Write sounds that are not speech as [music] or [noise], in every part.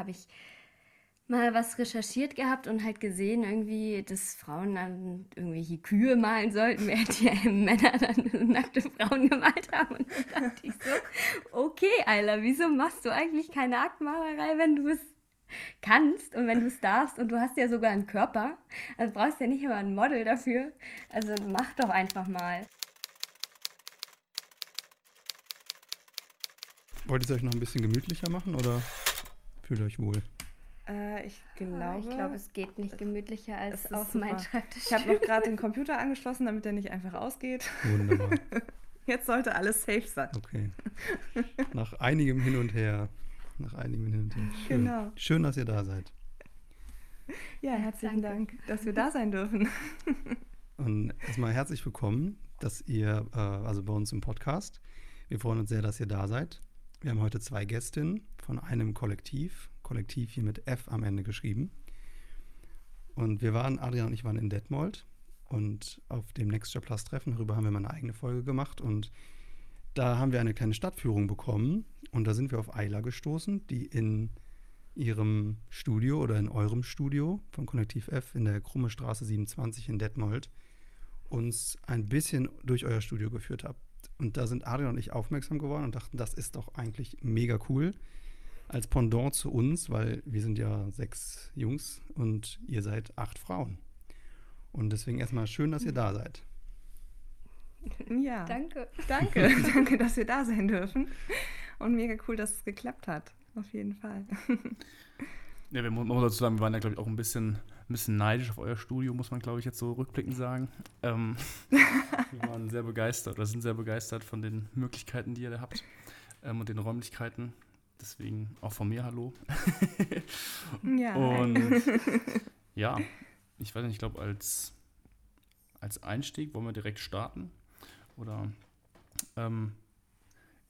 habe ich mal was recherchiert gehabt und halt gesehen, irgendwie, dass Frauen dann irgendwelche Kühe malen sollten, während die [laughs] Männer dann nackte Frauen gemalt haben. Und da dachte ich so, okay, Ayla, wieso machst du eigentlich keine Aktmalerei, wenn du es kannst und wenn du es darfst und du hast ja sogar einen Körper, also brauchst du ja nicht immer ein Model dafür. Also mach doch einfach mal. Wollt ihr es euch noch ein bisschen gemütlicher machen oder fühlt ihr euch wohl? Äh, ich glaube. Ich glaube, es geht nicht gemütlicher als auf meinem Schreibtisch. Ich habe noch gerade den Computer angeschlossen, damit der nicht einfach ausgeht. Wunderbar. [laughs] Jetzt sollte alles safe sein. Okay. Nach einigem Hin und Her. Nach einigem Hin und Her. Schön. Genau. Schön, dass ihr da seid. Ja, herzlichen danke. Dank, dass wir da sein dürfen. [laughs] Und erstmal herzlich willkommen, dass ihr, äh, also bei uns im Podcast. Wir freuen uns sehr, dass ihr da seid. Wir haben heute zwei Gästinnen von einem Kollektiv, Kollektiv hier mit F am Ende geschrieben. Und wir waren, Adrian und ich waren in Detmold und auf dem Next Job Plus Treffen, darüber haben wir mal eine eigene Folge gemacht und da haben wir eine kleine Stadtführung bekommen und da sind wir auf Ayla gestoßen, die in ihrem Studio oder in eurem Studio von Kollektiv F in der Krumme Straße 27 in Detmold uns ein bisschen durch euer Studio geführt habt. Und da sind Adrian und ich aufmerksam geworden und dachten, das ist doch eigentlich mega cool. Als Pendant zu uns, weil wir sind ja sechs Jungs und ihr seid acht Frauen. Und deswegen erstmal schön, dass ihr da seid. [laughs] Ja. Danke. Danke. [laughs] Danke, dass wir da sein dürfen. Und mega cool, dass es geklappt hat. Auf jeden Fall. Ja, wir muss dazu sagen, wir waren ja, glaube ich, auch ein bisschen, ein bisschen neidisch auf euer Studio, muss man, glaube ich, jetzt so rückblickend sagen. Ähm, [laughs] wir waren sehr begeistert oder sind sehr begeistert von den Möglichkeiten, die ihr da habt ähm, und den Räumlichkeiten. Deswegen auch von mir Hallo. [laughs] Ja. Und [laughs] ja, ich weiß nicht, ich glaube, als, als Einstieg wollen wir direkt starten. Oder ähm,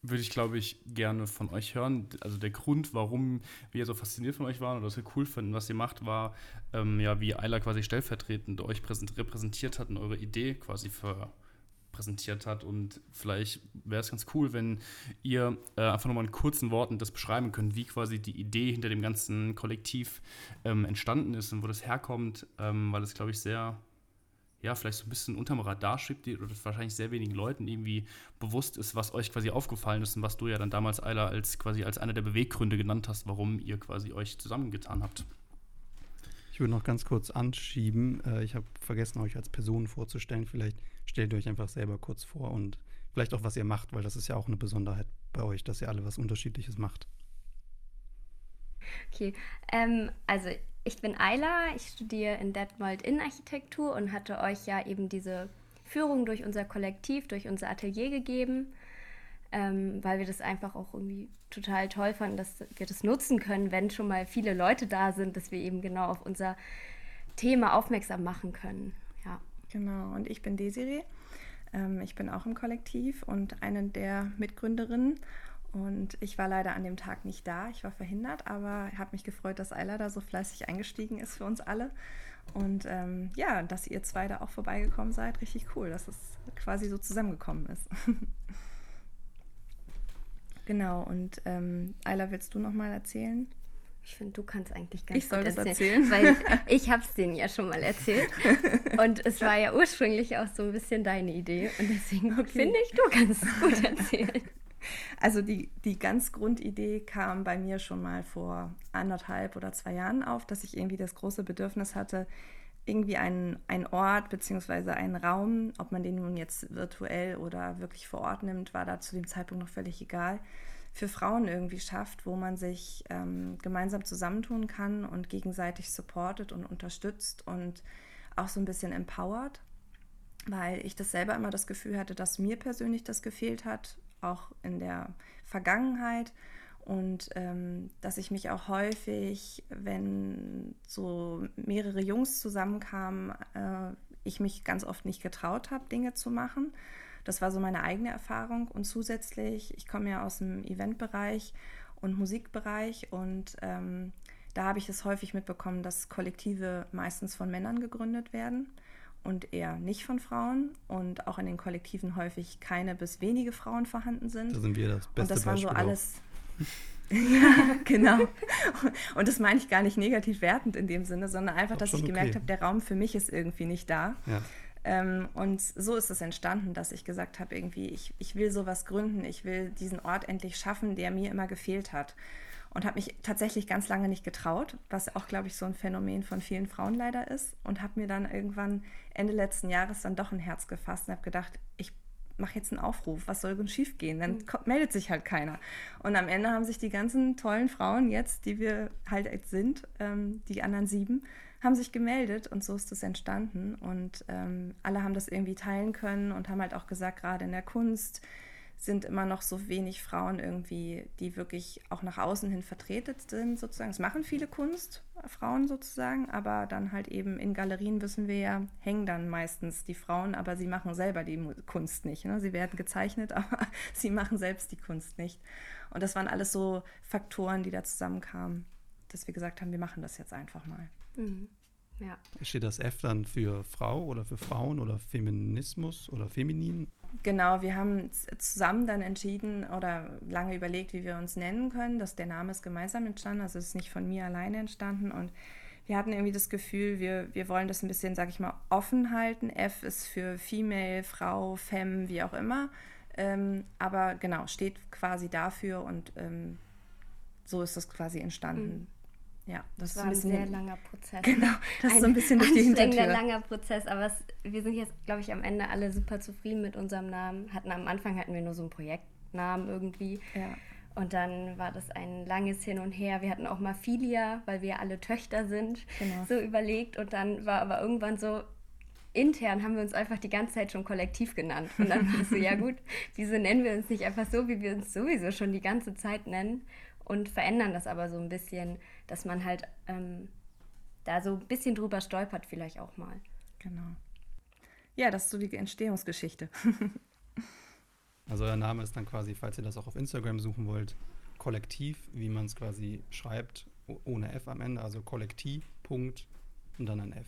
würde ich, glaube ich, gerne von euch hören. Also der Grund, warum wir so fasziniert von euch waren oder was wir cool finden, was ihr macht, war, ähm, ja, wie Ayla quasi stellvertretend euch präsent repräsentiert hat und eure Idee quasi für präsentiert hat. Und vielleicht wäre es ganz cool, wenn ihr äh, einfach nochmal in kurzen Worten das beschreiben könnt, wie quasi die Idee hinter dem ganzen Kollektiv ähm, entstanden ist und wo das herkommt, ähm, weil es, glaube ich, sehr, ja, vielleicht so ein bisschen unterm Radar schwebt oder wahrscheinlich sehr wenigen Leuten irgendwie bewusst ist, was euch quasi aufgefallen ist und was du ja dann damals, Ayla, als quasi als einer der Beweggründe genannt hast, warum ihr quasi euch zusammengetan habt. Ich würde noch ganz kurz anschieben. Äh, ich habe vergessen, euch als Person vorzustellen. Vielleicht stellt ihr euch einfach selber kurz vor und vielleicht auch, was ihr macht, weil das ist ja auch eine Besonderheit bei euch, dass ihr alle was Unterschiedliches macht. Okay, ähm, also ich bin Ayla, ich studiere in Detmold Innenarchitektur und hatte euch ja eben diese Führung durch unser Kollektiv, durch unser Atelier gegeben, ähm, weil wir das einfach auch irgendwie total toll fanden, dass wir das nutzen können, wenn schon mal viele Leute da sind, dass wir eben genau auf unser Thema aufmerksam machen können. Ja. Genau, und ich bin Desiree. Ähm, ich bin auch im Kollektiv und eine der Mitgründerinnen. Und ich war leider an dem Tag nicht da. Ich war verhindert, aber habe mich gefreut, dass Ayla da so fleißig eingestiegen ist für uns alle. Und ähm, ja, dass ihr zwei da auch vorbeigekommen seid. Richtig cool, dass es quasi so zusammengekommen ist. [laughs] genau, und ähm, Ayla, willst du nochmal erzählen? Ich finde, du kannst eigentlich ganz Ich soll das erzählen, weil [laughs] ich habe es denen ja schon mal erzählt und es war ja ursprünglich auch so ein bisschen deine Idee und deswegen Okay. finde ich, du kannst es gut erzählen. Also die, die ganz Grundidee kam bei mir schon mal vor anderthalb oder zwei Jahren auf, dass ich irgendwie das große Bedürfnis hatte, irgendwie einen, einen Ort bzw. einen Raum, ob man den nun jetzt virtuell oder wirklich vor Ort nimmt, war da zu dem Zeitpunkt noch völlig egal, für Frauen irgendwie schafft, wo man sich ähm, gemeinsam zusammentun kann und gegenseitig supportet und unterstützt und auch so ein bisschen empowert weil ich das selber immer das Gefühl hatte, dass mir persönlich das gefehlt hat, auch in der Vergangenheit. Und ähm, dass ich mich auch häufig, wenn so mehrere Jungs zusammenkamen, äh, ich mich ganz oft nicht getraut habe, Dinge zu machen. Das war so meine eigene Erfahrung. Und zusätzlich, ich komme ja aus dem Eventbereich und Musikbereich und ähm, da habe ich es häufig mitbekommen, dass Kollektive meistens von Männern gegründet werden und eher nicht von Frauen und auch in den Kollektiven häufig keine bis wenige Frauen vorhanden sind. Da sind wir das beste und das waren so alles. [laughs] Ja, genau. Und das meine ich gar nicht negativ wertend in dem Sinne, sondern einfach, dass ich gemerkt okay. habe, der Raum für mich ist irgendwie nicht da. Ja. Ähm, und so ist es entstanden, dass ich gesagt habe, irgendwie, ich, ich will sowas gründen, ich will diesen Ort endlich schaffen, der mir immer gefehlt hat. Und habe mich tatsächlich ganz lange nicht getraut, was auch, glaube ich, so ein Phänomen von vielen Frauen leider ist. Und habe mir dann irgendwann Ende letzten Jahres dann doch ein Herz gefasst und habe gedacht, ich mache jetzt einen Aufruf, was soll denn schief gehen? Dann kommt, meldet sich halt keiner. Und am Ende haben sich die ganzen tollen Frauen jetzt, die wir halt jetzt sind, ähm, die anderen sieben, haben sich gemeldet und so ist es entstanden. Und ähm, alle haben das irgendwie teilen können und haben halt auch gesagt, gerade in der Kunst sind immer noch so wenig Frauen irgendwie, die wirklich auch nach außen hin vertreten sind, sozusagen. Es machen viele Kunstfrauen sozusagen, aber dann halt eben in Galerien, wissen wir ja, hängen dann meistens die Frauen, aber sie machen selber die Kunst nicht. Ne? Sie werden gezeichnet, [laughs] aber sie machen selbst die Kunst nicht. Und das waren alles so Faktoren, die da zusammenkamen, dass wir gesagt haben, wir machen das jetzt einfach mal. Mhm. Ja. Steht das F dann für Frau oder für Frauen oder Feminismus oder Feminin? Genau, wir haben zusammen dann entschieden oder lange überlegt, wie wir uns nennen können. Dass der Name ist gemeinsam entstanden, also es ist nicht von mir alleine entstanden. Und wir hatten irgendwie das Gefühl, wir, wir wollen das ein bisschen, sag ich mal, offen halten. F ist für Female, Frau, Femme, wie auch immer. Ähm, aber genau, steht quasi dafür und ähm, so ist das quasi entstanden. Ja, das, Das ist war ein ein bisschen sehr langer Prozess. Genau, das ist so ein bisschen durch die Hintertür. langer Prozess, aber es, wir sind jetzt, glaube ich, am Ende alle super zufrieden mit unserem Namen. Hatten am Anfang hatten wir nur so einen Projektnamen irgendwie. Ja. Und dann war das ein langes Hin und Her. Wir hatten auch mal Filia, weil wir alle Töchter sind, Genau. so überlegt. Und dann war aber irgendwann so, intern haben wir uns einfach die ganze Zeit schon kollektiv genannt. Und dann war es so, ja gut, wieso nennen wir uns nicht einfach so, wie wir uns sowieso schon die ganze Zeit nennen? Und verändern das aber so ein bisschen, dass man halt ähm, da so ein bisschen drüber stolpert vielleicht auch mal. Genau. Ja, das ist so die Entstehungsgeschichte. [laughs] Also euer Name ist dann quasi, falls ihr das auch auf Instagram suchen wollt, Kollektiv, wie man es quasi schreibt, ohne F am Ende, also Kollektiv, Punkt und dann ein F.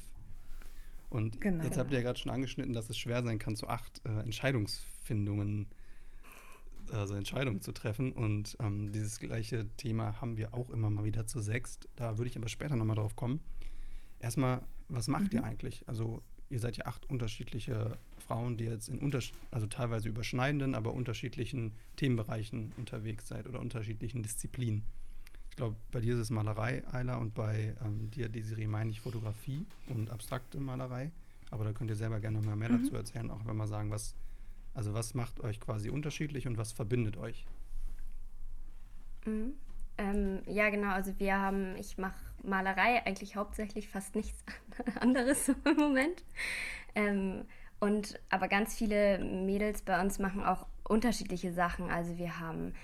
Und Genau. jetzt habt ihr ja gerade schon angeschnitten, dass es schwer sein kann, zu acht äh, Entscheidungsfindungen, also Entscheidungen zu treffen. Und ähm, dieses gleiche Thema haben wir auch immer mal wieder zu sechst. Da würde ich aber später nochmal drauf kommen. Erstmal, was macht ihr eigentlich? Also ihr seid ja acht unterschiedliche Frauen, die jetzt in also teilweise überschneidenden, aber unterschiedlichen Themenbereichen unterwegs seid oder unterschiedlichen Disziplinen. Ich glaube, bei dir ist es Malerei, Ayla, und bei ähm, dir, Desiree, meine ich Fotografie und abstrakte Malerei. Aber da könnt ihr selber gerne noch mal mehr Mhm. dazu erzählen, auch wenn wir sagen, was, also was macht euch quasi unterschiedlich und was verbindet euch? Mhm. Ähm, ja, genau. Also wir haben, ich mache Malerei eigentlich hauptsächlich fast nichts [laughs] anderes im Moment. Ähm, und aber ganz viele Mädels bei uns machen auch unterschiedliche Sachen. Also wir haben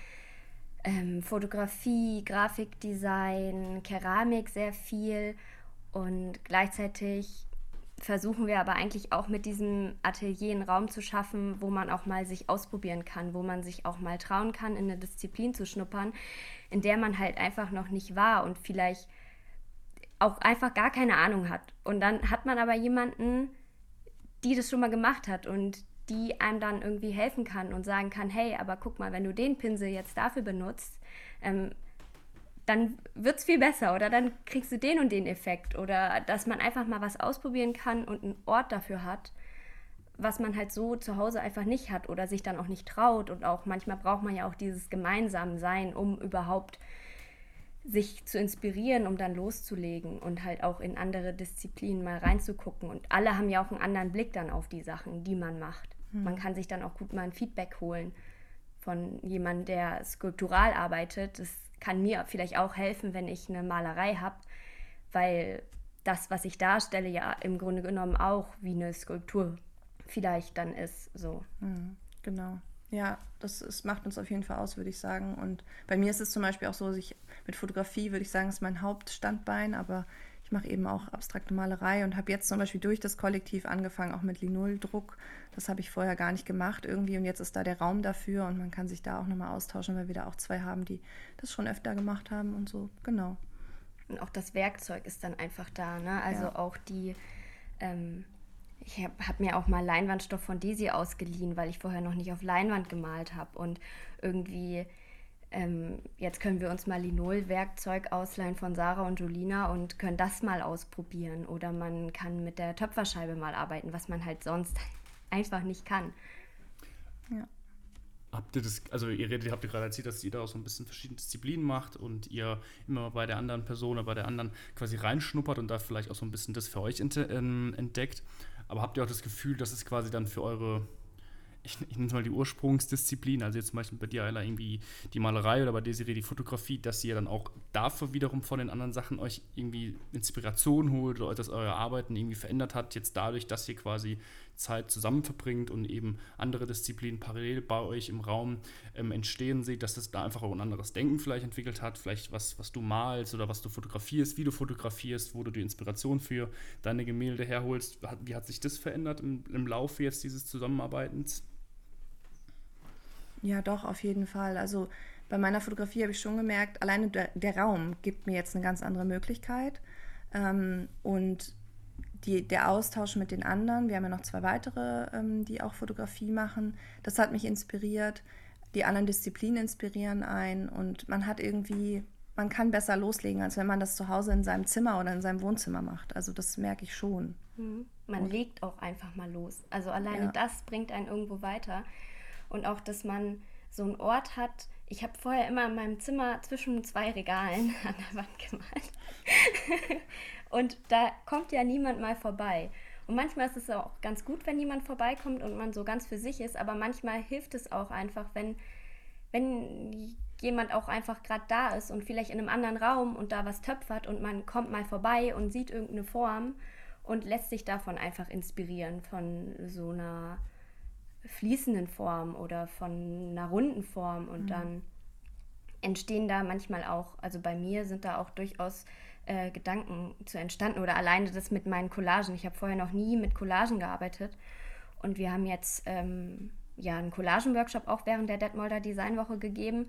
ähm, Fotografie, Grafikdesign, Keramik sehr viel und gleichzeitig versuchen wir aber eigentlich auch mit diesem Atelier einen Raum zu schaffen, wo man auch mal sich ausprobieren kann, wo man sich auch mal trauen kann, in eine Disziplin zu schnuppern, in der man halt einfach noch nicht war und vielleicht auch einfach gar keine Ahnung hat. Und dann hat man aber jemanden, die das schon mal gemacht hat und die einem dann irgendwie helfen kann und sagen kann, hey, aber guck mal, wenn du den Pinsel jetzt dafür benutzt, ähm, dann wird es viel besser oder dann kriegst du den und den Effekt oder dass man einfach mal was ausprobieren kann und einen Ort dafür hat, was man halt so zu Hause einfach nicht hat oder sich dann auch nicht traut und auch manchmal braucht man ja auch dieses Gemeinsamsein, um überhaupt sich zu inspirieren, um dann loszulegen und halt auch in andere Disziplinen mal reinzugucken. Und alle haben ja auch einen anderen Blick dann auf die Sachen, die man macht. Man kann sich dann auch gut mal ein Feedback holen von jemandem, der skulptural arbeitet. Das kann mir vielleicht auch helfen, wenn ich eine Malerei habe, weil das, was ich darstelle, ja im Grunde genommen auch wie eine Skulptur vielleicht dann ist. So. Mhm, genau. Ja, das ist, macht uns auf jeden Fall aus, würde ich sagen. Und bei mir ist es zum Beispiel auch so, dass ich mit Fotografie, würde ich sagen, ist mein Hauptstandbein, aber ich mache eben auch abstrakte Malerei und habe jetzt zum Beispiel durch das Kollektiv angefangen, auch mit Linoldruck. Das habe ich vorher gar nicht gemacht irgendwie und jetzt ist da der Raum dafür und man kann sich da auch nochmal austauschen, weil wir da auch zwei haben, die das schon öfter gemacht haben und so. Genau. Und auch das Werkzeug ist dann einfach da. Ne? Also Ja. auch die, ähm, ich habe hab mir auch mal Leinwandstoff von Desi ausgeliehen, weil ich vorher noch nicht auf Leinwand gemalt habe. Und irgendwie ähm, jetzt können wir uns mal Linol-Werkzeug ausleihen von Sarah und Julina und können das mal ausprobieren. Oder man kann mit der Töpferscheibe mal arbeiten, was man halt sonst [laughs] einfach nicht kann. Ja. Habt ihr das, also ihr redet, habt ihr gerade erzählt, dass ihr da auch so ein bisschen verschiedene Disziplinen macht und ihr immer bei der anderen Person oder bei der anderen quasi reinschnuppert und da vielleicht auch so ein bisschen das für euch ähm, entdeckt. Aber habt ihr auch das Gefühl, dass es quasi dann für eure ich, ich nenne es mal die Ursprungsdisziplin, also jetzt zum Beispiel bei dir, Ayla, irgendwie die Malerei oder bei Desiree die Fotografie, dass ihr dann auch dafür wiederum von den anderen Sachen euch irgendwie Inspiration holt oder dass euer Arbeiten irgendwie verändert hat, jetzt dadurch, dass ihr quasi Zeit zusammen verbringt und eben andere Disziplinen parallel bei euch im Raum ähm, entstehen seht, dass es da einfach auch ein anderes Denken vielleicht entwickelt hat, vielleicht was, was du malst oder was du fotografierst, wie du fotografierst, wo du die Inspiration für deine Gemälde herholst. Wie hat sich das verändert im, im Laufe jetzt dieses Zusammenarbeitens? Ja, doch, auf jeden Fall. Also bei meiner Fotografie habe ich schon gemerkt, alleine der, der, Raum gibt mir jetzt eine ganz andere Möglichkeit. Ähm, und die, der Austausch mit den anderen, wir haben ja noch zwei weitere, ähm, die auch Fotografie machen, das hat mich inspiriert. Die anderen Disziplinen inspirieren ein und man hat irgendwie, man kann besser loslegen, als wenn man das zu Hause in seinem Zimmer oder in seinem Wohnzimmer macht. Also das merke ich schon. Mhm. Man und, legt auch einfach mal los. Also alleine ja. das bringt einen irgendwo weiter und auch, dass man so einen Ort hat. Ich habe vorher immer in meinem Zimmer zwischen zwei Regalen [laughs] an der Wand gemalt. [laughs] und da kommt ja niemand mal vorbei. Und manchmal ist es auch ganz gut, wenn niemand vorbeikommt und man so ganz für sich ist, aber manchmal hilft es auch einfach, wenn, wenn jemand auch einfach gerade da ist und vielleicht in einem anderen Raum und da was töpfert und man kommt mal vorbei und sieht irgendeine Form und lässt sich davon einfach inspirieren, von so einer fließenden Form oder von einer runden Form und mhm. dann entstehen da manchmal auch, also bei mir sind da auch durchaus äh, Gedanken zu entstanden oder alleine das mit meinen Collagen. Ich habe vorher noch nie mit Collagen gearbeitet und wir haben jetzt ähm, ja einen Collagen-Workshop auch während der Detmolder Designwoche gegeben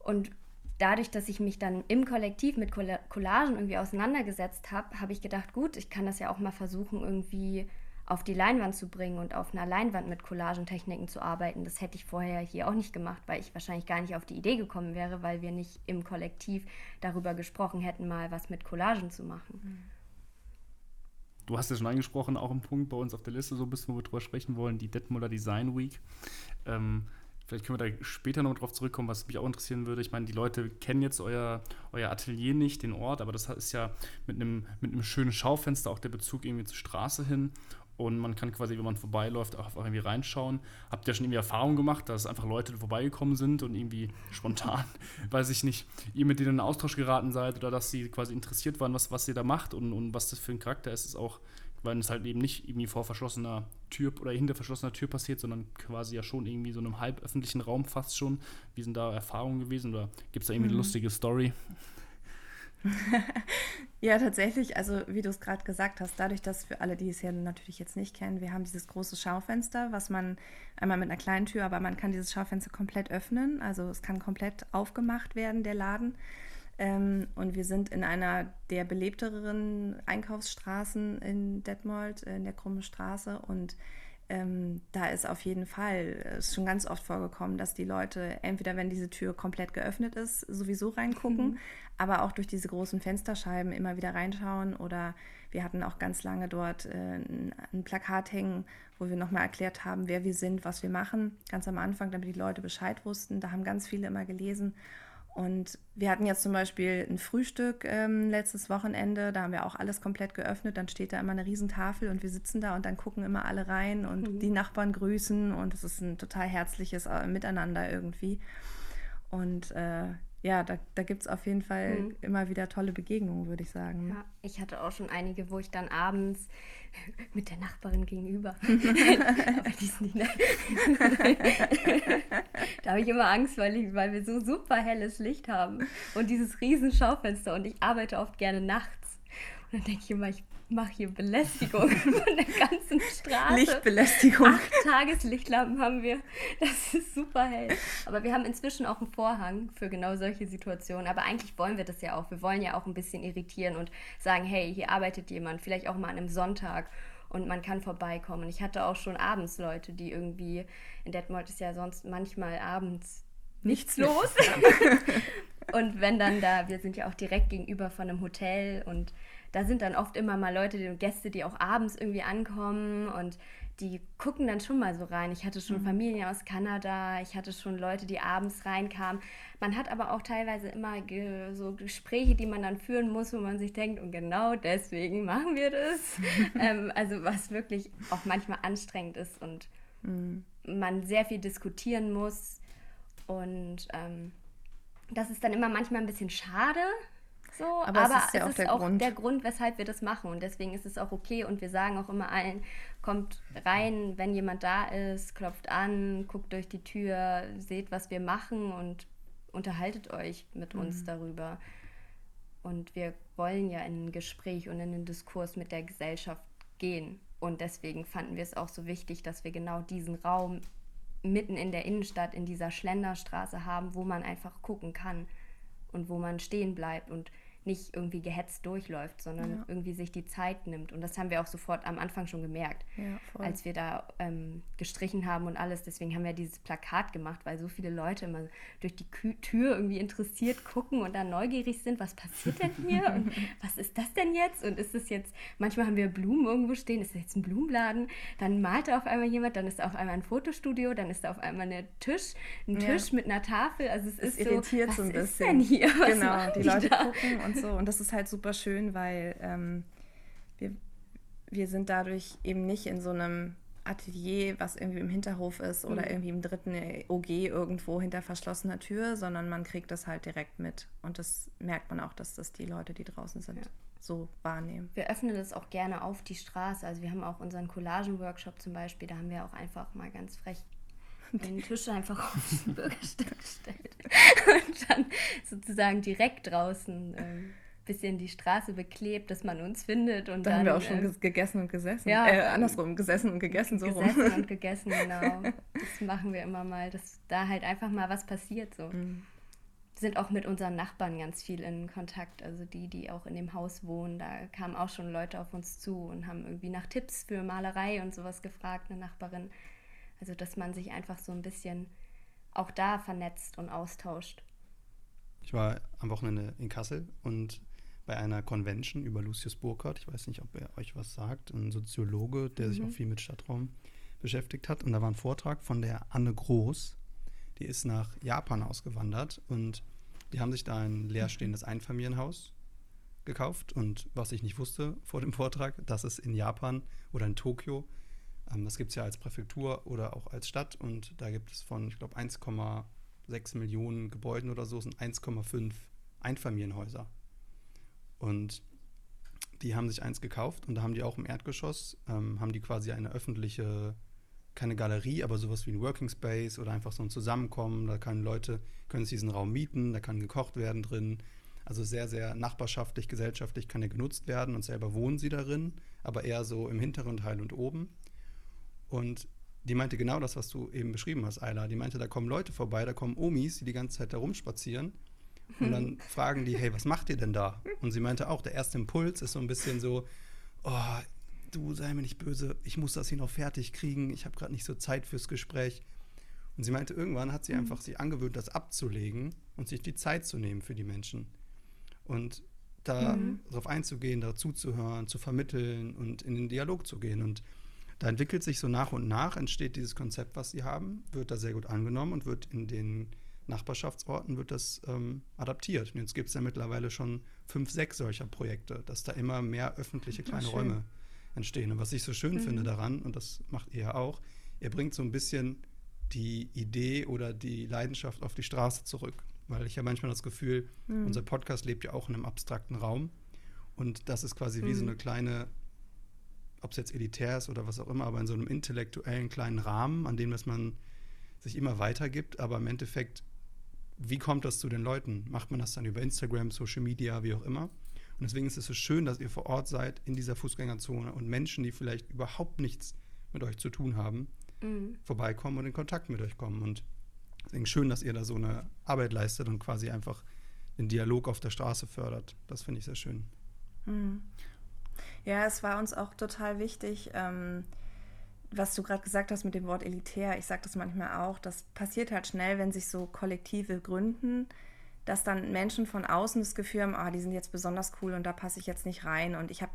und dadurch, dass ich mich dann im Kollektiv mit Collagen irgendwie auseinandergesetzt habe, habe ich gedacht, gut, ich kann das ja auch mal versuchen irgendwie auf die Leinwand zu bringen und auf einer Leinwand mit Collagentechniken zu arbeiten. Das hätte ich vorher hier auch nicht gemacht, weil ich wahrscheinlich gar nicht auf die Idee gekommen wäre, weil wir nicht im Kollektiv darüber gesprochen hätten, mal was mit Collagen zu machen. Mhm. Du hast ja schon angesprochen, auch ein Punkt bei uns auf der Liste, so ein bisschen, wo wir drüber sprechen wollen, die Detmoller Design Week. Ähm, Vielleicht können wir da später noch drauf zurückkommen, was mich auch interessieren würde. Ich meine, die Leute kennen jetzt euer, euer Atelier nicht, den Ort, aber das ist ja mit einem, mit einem schönen Schaufenster auch der Bezug irgendwie zur Straße hin und man kann quasi, wenn man vorbeiläuft, auch irgendwie reinschauen. Habt ihr schon irgendwie Erfahrung gemacht, dass einfach Leute vorbeigekommen sind und irgendwie [laughs] spontan, weiß ich nicht, ihr mit denen in Austausch geraten seid oder dass sie quasi interessiert waren, was, was ihr da macht und, und was das für ein Charakter ist, ist auch, weil es halt eben nicht irgendwie vor verschlossener Tür oder hinter verschlossener Tür passiert, sondern quasi ja schon irgendwie so einem halb öffentlichen Raum fast schon. Wie sind da Erfahrungen gewesen oder gibt es da irgendwie mhm. eine lustige Story? [laughs] ja, tatsächlich, also wie du es gerade gesagt hast, dadurch, dass für alle, die es hier natürlich jetzt nicht kennen, wir haben dieses große Schaufenster, was man einmal mit einer kleinen Tür, aber man kann dieses Schaufenster komplett öffnen, also es kann komplett aufgemacht werden, der Laden. Ähm, und wir sind in einer der belebteren Einkaufsstraßen in Detmold, in der Krumme Straße und ähm, da ist auf jeden Fall, es ist schon ganz oft vorgekommen, dass die Leute entweder, wenn diese Tür komplett geöffnet ist, sowieso reingucken, mhm. aber auch durch diese großen Fensterscheiben immer wieder reinschauen. Oder wir hatten auch ganz lange dort äh, ein, ein, Plakat hängen, wo wir nochmal erklärt haben, wer wir sind, was wir machen, ganz am Anfang, damit die Leute Bescheid wussten. Da haben ganz viele immer gelesen. Und wir hatten jetzt zum Beispiel ein Frühstück ähm, letztes Wochenende, da haben wir auch alles komplett geöffnet, dann steht da immer eine Riesentafel und wir sitzen da und dann gucken immer alle rein und mhm. die Nachbarn grüßen und es ist ein total herzliches äh, Miteinander irgendwie. Und äh, ja, da, da gibt es auf jeden Fall mhm. immer wieder tolle Begegnungen, würde ich sagen. Ja, ich hatte auch schon einige, wo ich dann abends [laughs] mit der Nachbarin gegenüber. [laughs] Aber die ist nicht da habe ich immer Angst, weil, ich, weil wir so super helles Licht haben und dieses riesen Schaufenster und ich arbeite oft gerne nachts. Und dann denke ich immer, ich mache hier Belästigung [laughs] von der ganzen Straße. Lichtbelästigung. Acht Tageslichtlampen haben wir. Das ist super hell. Aber wir haben inzwischen auch einen Vorhang für genau solche Situationen. Aber eigentlich wollen wir das ja auch. Wir wollen ja auch ein bisschen irritieren und sagen, hey, hier arbeitet jemand, vielleicht auch mal an einem Sonntag und man kann vorbeikommen. Ich hatte auch schon abends Leute, die irgendwie, in Detmold ist ja sonst manchmal abends nichts los. [laughs] und wenn dann da, wir sind ja auch direkt gegenüber von einem Hotel und da sind dann oft immer mal Leute, die Gäste, die auch abends irgendwie ankommen und die gucken dann schon mal so rein. Ich hatte schon mhm. Familien aus Kanada, ich hatte schon Leute, die abends reinkamen. Man hat aber auch teilweise immer ge so Gespräche, die man dann führen muss, wo man sich denkt, und genau deswegen machen wir das. [laughs] ähm, also was wirklich auch manchmal anstrengend ist und mhm. man sehr viel diskutieren muss. Und ähm, das ist dann immer manchmal ein bisschen schade, so, aber, aber, es ist, ja es auch, der, auch Grund. der Grund, weshalb wir das machen. Und deswegen ist es auch okay. Und wir sagen auch immer allen, kommt rein, wenn jemand da ist, klopft an, guckt durch die Tür, seht, was wir machen und unterhaltet euch mit mhm. uns darüber. Und wir wollen ja in ein Gespräch und in einen Diskurs mit der Gesellschaft gehen. Und deswegen fanden wir es auch so wichtig, dass wir genau diesen Raum mitten in der Innenstadt, in dieser Schlenderstraße haben, wo man einfach gucken kann und wo man stehen bleibt und nicht irgendwie gehetzt durchläuft, sondern ja. irgendwie sich die Zeit nimmt. Und das haben wir auch sofort am Anfang schon gemerkt, ja, als wir da ähm, gestrichen haben und alles. Deswegen haben wir dieses Plakat gemacht, weil so viele Leute immer durch die Kü Tür irgendwie interessiert gucken und dann neugierig sind, was passiert denn hier und [laughs] was ist das denn jetzt? Und ist es jetzt, manchmal haben wir Blumen irgendwo stehen, ist das jetzt ein Blumenladen? Dann malt da auf einmal jemand, dann ist da auf einmal ein Fotostudio, dann ist da auf einmal ein Tisch, ein Tisch ja. mit einer Tafel. Also es, es ist irritiert so, was so ein bisschen. denn hier? [laughs] Was genau, die Leute da? gucken und so. Und das ist halt super schön, weil ähm, wir, wir sind dadurch eben nicht in so einem Atelier, was irgendwie im Hinterhof ist oder mhm. irgendwie im dritten OG irgendwo hinter verschlossener Tür, sondern man kriegt das halt direkt mit. Und das merkt man auch, dass das die Leute, die draußen sind, ja. so wahrnehmen. Wir öffnen das auch gerne auf die Straße. Also wir haben auch unseren Collagen-Workshop zum Beispiel, da haben wir auch einfach mal ganz frech den Tisch einfach aufs [laughs] Bürgersteig gestellt [laughs] und dann sozusagen direkt draußen ähm, bisschen die Straße beklebt, dass man uns findet. Und da dann, haben wir auch schon äh, gegessen und gesessen. Ja, äh, andersrum, gesessen und gegessen, so gesessen rum. und [laughs] gegessen, genau. Das machen wir immer mal, dass da halt einfach mal was passiert. So. Mhm. Wir sind auch mit unseren Nachbarn ganz viel in Kontakt. Also die, die auch in dem Haus wohnen, da kamen auch schon Leute auf uns zu und haben irgendwie nach Tipps für Malerei und sowas gefragt, eine Nachbarin. Also dass man sich einfach so ein bisschen auch da vernetzt und austauscht. Ich war am Wochenende in Kassel und bei einer Convention über Lucius Burkhardt. Ich weiß nicht, ob er euch was sagt. Ein Soziologe, der mhm. sich auch viel mit Stadtraum beschäftigt hat. Und da war ein Vortrag von der Anne Groß. Die ist nach Japan ausgewandert und die haben sich da ein leerstehendes Einfamilienhaus gekauft. Und was ich nicht wusste vor dem Vortrag, dass es in Japan oder in Tokio, das gibt es ja als Präfektur oder auch als Stadt. Und da gibt es von, ich glaube, 1,6 Millionen Gebäuden oder so, sind 1,5 Einfamilienhäuser. Und die haben sich eins gekauft und da haben die auch im Erdgeschoss, ähm, haben die quasi eine öffentliche, keine Galerie, aber sowas wie ein Working Space oder einfach so ein Zusammenkommen. Da können Leute, können sich diesen Raum mieten, da kann gekocht werden drin. Also sehr, sehr nachbarschaftlich, gesellschaftlich kann er genutzt werden und selber wohnen sie darin, aber eher so im hinteren Teil und oben. Und die meinte genau das, was du eben beschrieben hast, Ayla. Die meinte, da kommen Leute vorbei, da kommen Omis, die die ganze Zeit da rumspazieren und dann [laughs] fragen die, hey, was macht ihr denn da? Und sie meinte auch, der erste Impuls ist so ein bisschen so, oh, du sei mir nicht böse, ich muss das hier noch fertig kriegen, ich habe gerade nicht so Zeit fürs Gespräch. Und sie meinte, irgendwann hat sie mhm. einfach sich angewöhnt, das abzulegen und sich die Zeit zu nehmen für die Menschen. Und da mhm. darauf einzugehen, dazu zu hören, zu vermitteln und in den Dialog zu gehen. Und da entwickelt sich so nach und nach, entsteht dieses Konzept, was sie haben, wird da sehr gut angenommen und wird in den Nachbarschaftsorten wird das ähm, adaptiert. Und jetzt gibt es ja mittlerweile schon fünf, sechs solcher Projekte, dass da immer mehr öffentliche kleine Ach, Räume entstehen. Und was ich so schön mhm. finde daran, und das macht ihr ja auch, ihr bringt so ein bisschen die Idee oder die Leidenschaft auf die Straße zurück. Weil ich ja manchmal das Gefühl, mhm. unser Podcast lebt ja auch in einem abstrakten Raum. Und das ist quasi mhm. wie so mhm. eine kleine, ob es jetzt elitär ist oder was auch immer, aber in so einem intellektuellen kleinen Rahmen, an dem dass man sich immer weitergibt, aber im Endeffekt wie kommt das zu den Leuten? Macht man das dann über Instagram, Social Media, wie auch immer? Und deswegen ist es so schön, dass ihr vor Ort seid in dieser Fußgängerzone und Menschen, die vielleicht überhaupt nichts mit euch zu tun haben, mhm. vorbeikommen und in Kontakt mit euch kommen. Und deswegen schön, dass ihr da so eine Arbeit leistet und quasi einfach den Dialog auf der Straße fördert. Das finde ich sehr schön. Mhm. Ja, es war uns auch total wichtig, ähm, was du gerade gesagt hast mit dem Wort elitär, ich sage das manchmal auch, das passiert halt schnell, wenn sich so Kollektive gründen, dass dann Menschen von außen das Gefühl haben, ah, die sind jetzt besonders cool und da passe ich jetzt nicht rein und ich habe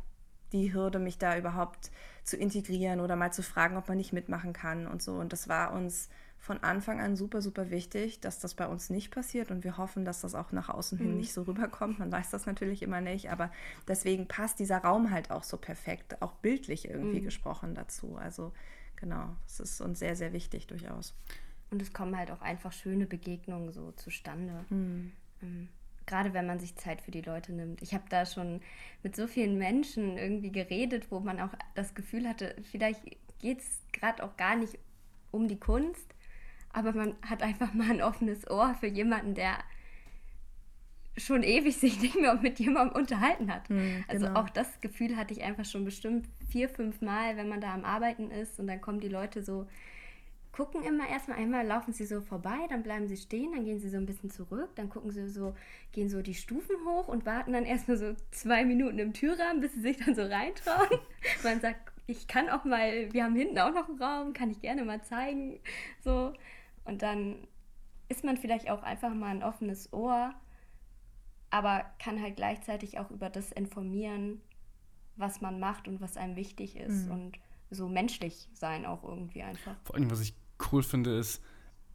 die Hürde, mich da überhaupt zu integrieren oder mal zu fragen, ob man nicht mitmachen kann und so. Und das war uns von Anfang an super, super wichtig, dass das bei uns nicht passiert und wir hoffen, dass das auch nach außen hin mhm. nicht so rüberkommt. Man weiß das natürlich immer nicht, aber deswegen passt dieser Raum halt auch so perfekt, auch bildlich irgendwie mhm. gesprochen dazu. Also genau, das ist uns sehr, sehr wichtig durchaus. Und es kommen halt auch einfach schöne Begegnungen so zustande. Mhm. Ähm, gerade wenn man sich Zeit für die Leute nimmt. Ich habe da schon mit so vielen Menschen irgendwie geredet, wo man auch das Gefühl hatte, vielleicht geht es gerade auch gar nicht um die Kunst, aber man hat einfach mal ein offenes Ohr für jemanden, der schon ewig sich nicht mehr mit jemandem unterhalten hat. Mhm, also auch das Gefühl hatte ich einfach schon bestimmt vier, fünf Mal, wenn man da am Arbeiten ist und dann kommen die Leute so, gucken immer erstmal einmal, laufen sie so vorbei, dann bleiben sie stehen, dann gehen sie so ein bisschen zurück, dann gucken sie so, gehen so die Stufen hoch und warten dann erstmal so zwei Minuten im Türrahmen, bis sie sich dann so reintrauen. [laughs] man sagt, ich kann auch mal, wir haben hinten auch noch einen Raum, kann ich gerne mal zeigen. So. Und dann ist man vielleicht auch einfach mal ein offenes Ohr, aber kann halt gleichzeitig auch über das informieren, was man macht und was einem wichtig ist mhm. und so menschlich sein auch irgendwie einfach. Vor allem, was ich cool finde, ist,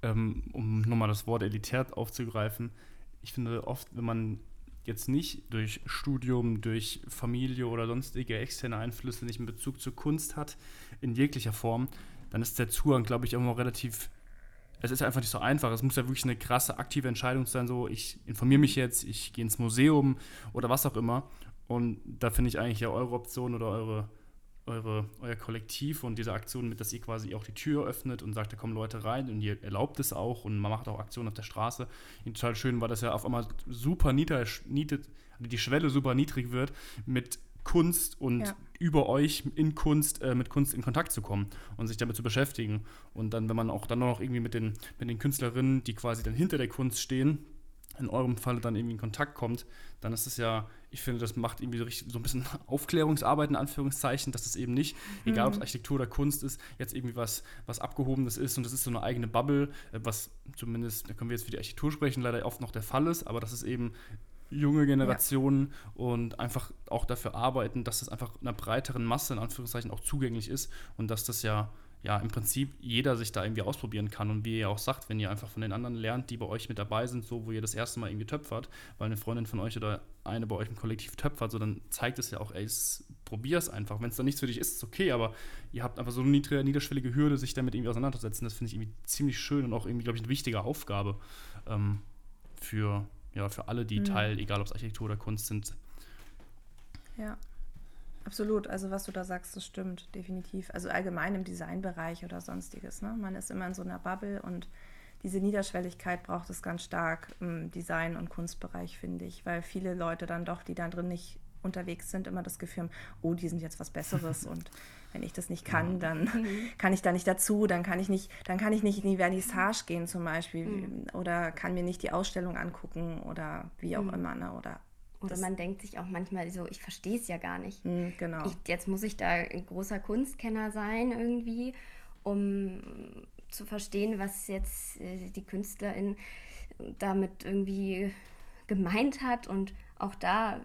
ähm, um nochmal das Wort elitär aufzugreifen, ich finde oft, wenn man jetzt nicht durch Studium, durch Familie oder sonstige externe Einflüsse nicht einen Bezug zur Kunst hat, in jeglicher Form, dann ist der Zugang, glaube ich, immer relativ es ist einfach nicht so einfach. Es muss ja wirklich eine krasse aktive Entscheidung sein, so ich informiere mich jetzt, ich gehe ins Museum oder was auch immer. Und da finde ich eigentlich ja eure Option oder eure, eure, euer Kollektiv und diese Aktion mit, dass ihr quasi auch die Tür öffnet und sagt, da kommen Leute rein und ihr erlaubt es auch und man macht auch Aktionen auf der Straße. Und total schön war, dass ja auf einmal super niedrig, die Schwelle super niedrig wird mit Kunst und ja. über euch in Kunst, äh, mit Kunst in Kontakt zu kommen und sich damit zu beschäftigen. Und dann, wenn man auch dann noch irgendwie mit den, mit den Künstlerinnen, die quasi dann hinter der Kunst stehen, in eurem Falle dann irgendwie in Kontakt kommt, dann ist es ja, ich finde, das macht irgendwie so, richtig, so ein bisschen [laughs] Aufklärungsarbeit in Anführungszeichen, dass es eben nicht, mhm. egal ob es mhm. Architektur oder Kunst ist, jetzt irgendwie was, was Abgehobenes ist und das ist so eine eigene Bubble, äh, was zumindest, da können wir jetzt für die Architektur sprechen, leider oft noch der Fall ist, aber das ist eben junge Generationen ja. und einfach auch dafür arbeiten, dass das einfach einer breiteren Masse in Anführungszeichen auch zugänglich ist und dass das ja ja im Prinzip jeder sich da irgendwie ausprobieren kann und wie ihr auch sagt, wenn ihr einfach von den anderen lernt, die bei euch mit dabei sind, so wo ihr das erste Mal irgendwie töpfert, weil eine Freundin von euch oder eine bei euch im Kollektiv töpfert, so dann zeigt es ja auch, ey, probier es einfach. Wenn es dann nichts für dich ist, ist es okay, aber ihr habt einfach so eine niedrige, niederschwellige Hürde, sich damit irgendwie auseinanderzusetzen. Das finde ich irgendwie ziemlich schön und auch irgendwie, glaube ich, eine wichtige Aufgabe ähm, für ja, für alle, die mhm. Teil, egal ob es Architektur oder Kunst sind. Ja, absolut. Also was du da sagst, das stimmt, definitiv. Also allgemein im Designbereich oder sonstiges. Ne? Man ist immer in so einer Bubble und diese Niederschwelligkeit braucht es ganz stark im Design- und Kunstbereich, finde ich, weil viele Leute dann doch, die da drin nicht unterwegs sind, immer das Gefühl haben, oh, die sind jetzt was Besseres [laughs] und wenn ich das nicht kann, dann mhm. [laughs] kann ich da nicht dazu, dann kann ich nicht, dann kann ich nicht in die Vernissage gehen zum Beispiel mhm. oder kann mir nicht die Ausstellung angucken oder wie auch mhm. immer. Ne? Oder, oder man denkt sich auch manchmal so, ich verstehe es ja gar nicht. Mhm, genau. Ich, jetzt muss ich da ein großer Kunstkenner sein irgendwie, um zu verstehen, was jetzt äh, die Künstlerin damit irgendwie gemeint hat und auch da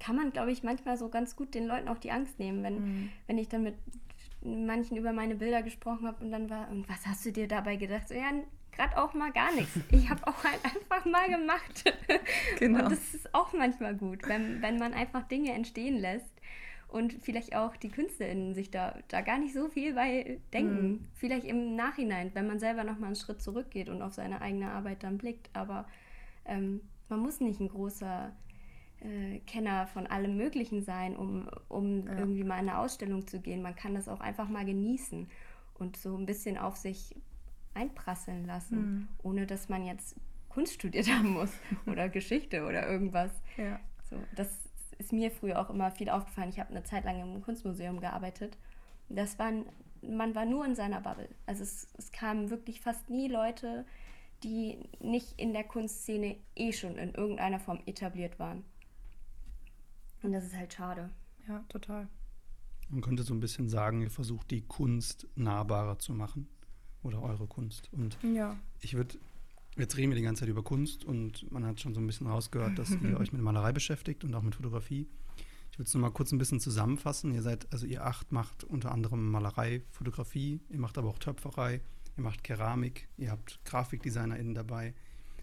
kann man, glaube ich, manchmal so ganz gut den Leuten auch die Angst nehmen, wenn, mhm. wenn ich dann mit manchen über meine Bilder gesprochen habe und dann war, und was hast du dir dabei gedacht? So, ja, gerade auch mal gar nichts. [laughs] Ich habe auch halt einfach mal gemacht. [laughs] Genau. Und das ist auch manchmal gut, wenn, wenn man einfach Dinge entstehen lässt und vielleicht auch die KünstlerInnen sich da, da gar nicht so viel bei denken. Mhm. Vielleicht im Nachhinein, wenn man selber nochmal einen Schritt zurückgeht und auf seine eigene Arbeit dann blickt. Aber ähm, man muss nicht ein großer äh, Kenner von allem Möglichen sein, um, um ja. irgendwie mal in eine Ausstellung zu gehen. Man kann das auch einfach mal genießen und so ein bisschen auf sich einprasseln lassen, mhm. ohne dass man jetzt Kunst studiert [laughs] haben muss oder Geschichte oder irgendwas. Ja. So, das ist mir früher auch immer viel aufgefallen. Ich habe eine Zeit lang im Kunstmuseum gearbeitet. Das waren, man war nur in seiner Bubble. Also es, es kamen wirklich fast nie Leute, die nicht in der Kunstszene eh schon in irgendeiner Form etabliert waren. Und das ist halt schade. Ja, total. Man könnte so ein bisschen sagen, ihr versucht die Kunst nahbarer zu machen oder eure Kunst. Und Ja. ich würde, jetzt reden wir die ganze Zeit über Kunst und man hat schon so ein bisschen rausgehört, dass ihr [laughs] euch mit Malerei beschäftigt und auch mit Fotografie. Ich würde es nochmal kurz ein bisschen zusammenfassen. Ihr seid, also ihr acht macht unter anderem Malerei, Fotografie, ihr macht aber auch Töpferei, ihr macht Keramik, ihr habt GrafikdesignerInnen dabei,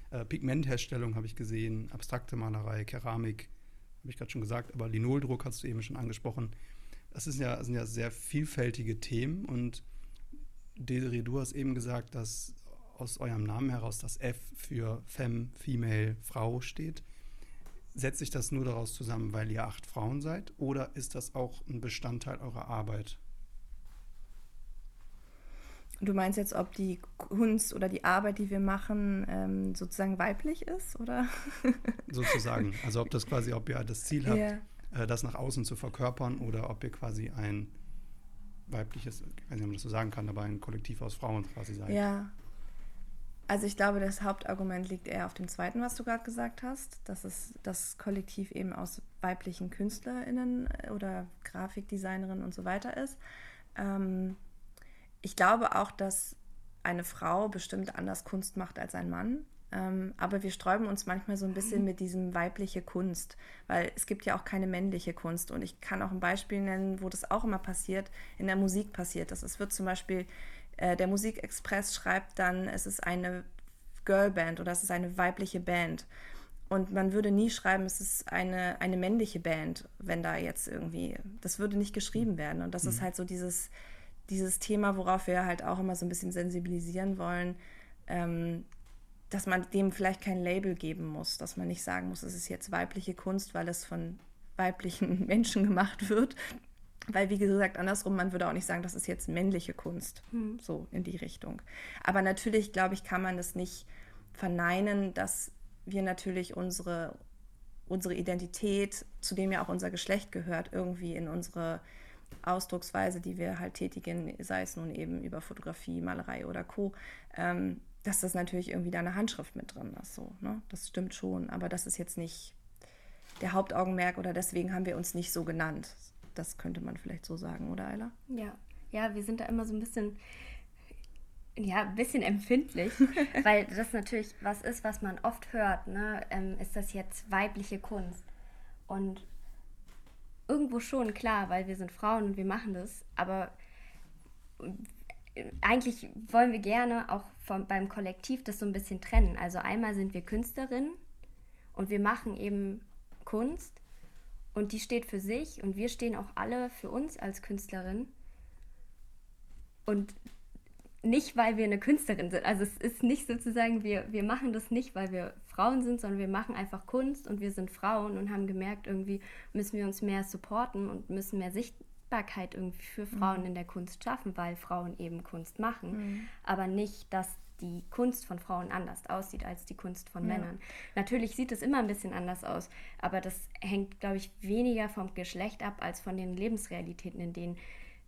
äh, Pigmentherstellung habe ich gesehen, abstrakte Malerei, Keramik, habe ich gerade schon gesagt, aber Linoldruck hast du eben schon angesprochen. Das ist ja, sind ja sehr vielfältige Themen und Desiree, du hast eben gesagt, dass aus eurem Namen heraus das F für Femme, Female, Frau steht. Setzt sich das nur daraus zusammen, weil ihr acht Frauen seid oder ist das auch ein Bestandteil eurer Arbeit? Du meinst jetzt, ob die Kunst oder die Arbeit, die wir machen, ähm, sozusagen weiblich ist, oder? [laughs] Sozusagen. Also ob das quasi, ob ihr das Ziel habt, Ja. äh, das nach außen zu verkörpern oder ob ihr quasi ein weibliches, ich weiß nicht, ob man das so sagen kann, aber ein Kollektiv aus Frauen quasi seid. Ja. Also ich glaube, das Hauptargument liegt eher auf dem zweiten, was du gerade gesagt hast, dass es das Kollektiv eben aus weiblichen KünstlerInnen oder Grafikdesignerinnen und so weiter ist. Ähm, ich glaube auch, dass eine Frau bestimmt anders Kunst macht als ein Mann. Ähm, aber wir sträuben uns manchmal so ein bisschen mit diesem weibliche Kunst, weil es gibt ja auch keine männliche Kunst. Und ich kann auch ein Beispiel nennen, wo das auch immer passiert, in der Musik passiert das. Es wird zum Beispiel, äh, der Musikexpress schreibt dann, es ist eine Girlband oder es ist eine weibliche Band. Und man würde nie schreiben, es ist eine, eine männliche Band, wenn da jetzt irgendwie, das würde nicht geschrieben werden. Und das ist halt so dieses, dieses Thema, worauf wir halt auch immer so ein bisschen sensibilisieren wollen, ähm, dass man dem vielleicht kein Label geben muss, dass man nicht sagen muss, es ist jetzt weibliche Kunst, weil es von weiblichen [laughs] Menschen gemacht wird. Weil, wie gesagt, andersrum, man würde auch nicht sagen, das ist jetzt männliche Kunst, so in die Richtung. Aber natürlich, glaube ich, kann man das nicht verneinen, dass wir natürlich unsere, unsere Identität, zu dem ja auch unser Geschlecht gehört, irgendwie in unsere Ausdrucksweise, die wir halt tätigen, sei es nun eben über Fotografie, Malerei oder Co., ähm, dass das natürlich irgendwie da eine Handschrift mit drin ist. So, ne? Das stimmt schon, aber das ist jetzt nicht der Hauptaugenmerk oder deswegen haben wir uns nicht so genannt. Das könnte man vielleicht so sagen, oder Ayla? Ja, ja, wir sind da immer so ein bisschen, ja, ein bisschen empfindlich, [laughs] weil das natürlich was ist, was man oft hört. Ne? Ähm, ist das jetzt weibliche Kunst? Und irgendwo schon, klar, weil wir sind Frauen und wir machen das, aber äh, eigentlich wollen wir gerne auch vom, beim Kollektiv das so ein bisschen trennen. Also einmal sind wir Künstlerinnen und wir machen eben Kunst und die steht für sich und wir stehen auch alle für uns als Künstlerin. Und nicht, weil wir eine Künstlerin sind. Also es ist nicht sozusagen, wir, wir machen das nicht, weil wir Frauen sind, sondern wir machen einfach Kunst und wir sind Frauen und haben gemerkt, irgendwie müssen wir uns mehr supporten und müssen mehr Sichtbarkeit irgendwie für Frauen in der Kunst schaffen, weil Frauen eben Kunst machen. Aber nicht, dass die Kunst von Frauen anders aussieht als die Kunst von Ja. Männern. Natürlich sieht es immer ein bisschen anders aus, aber das hängt, glaube ich, weniger vom Geschlecht ab als von den Lebensrealitäten, in denen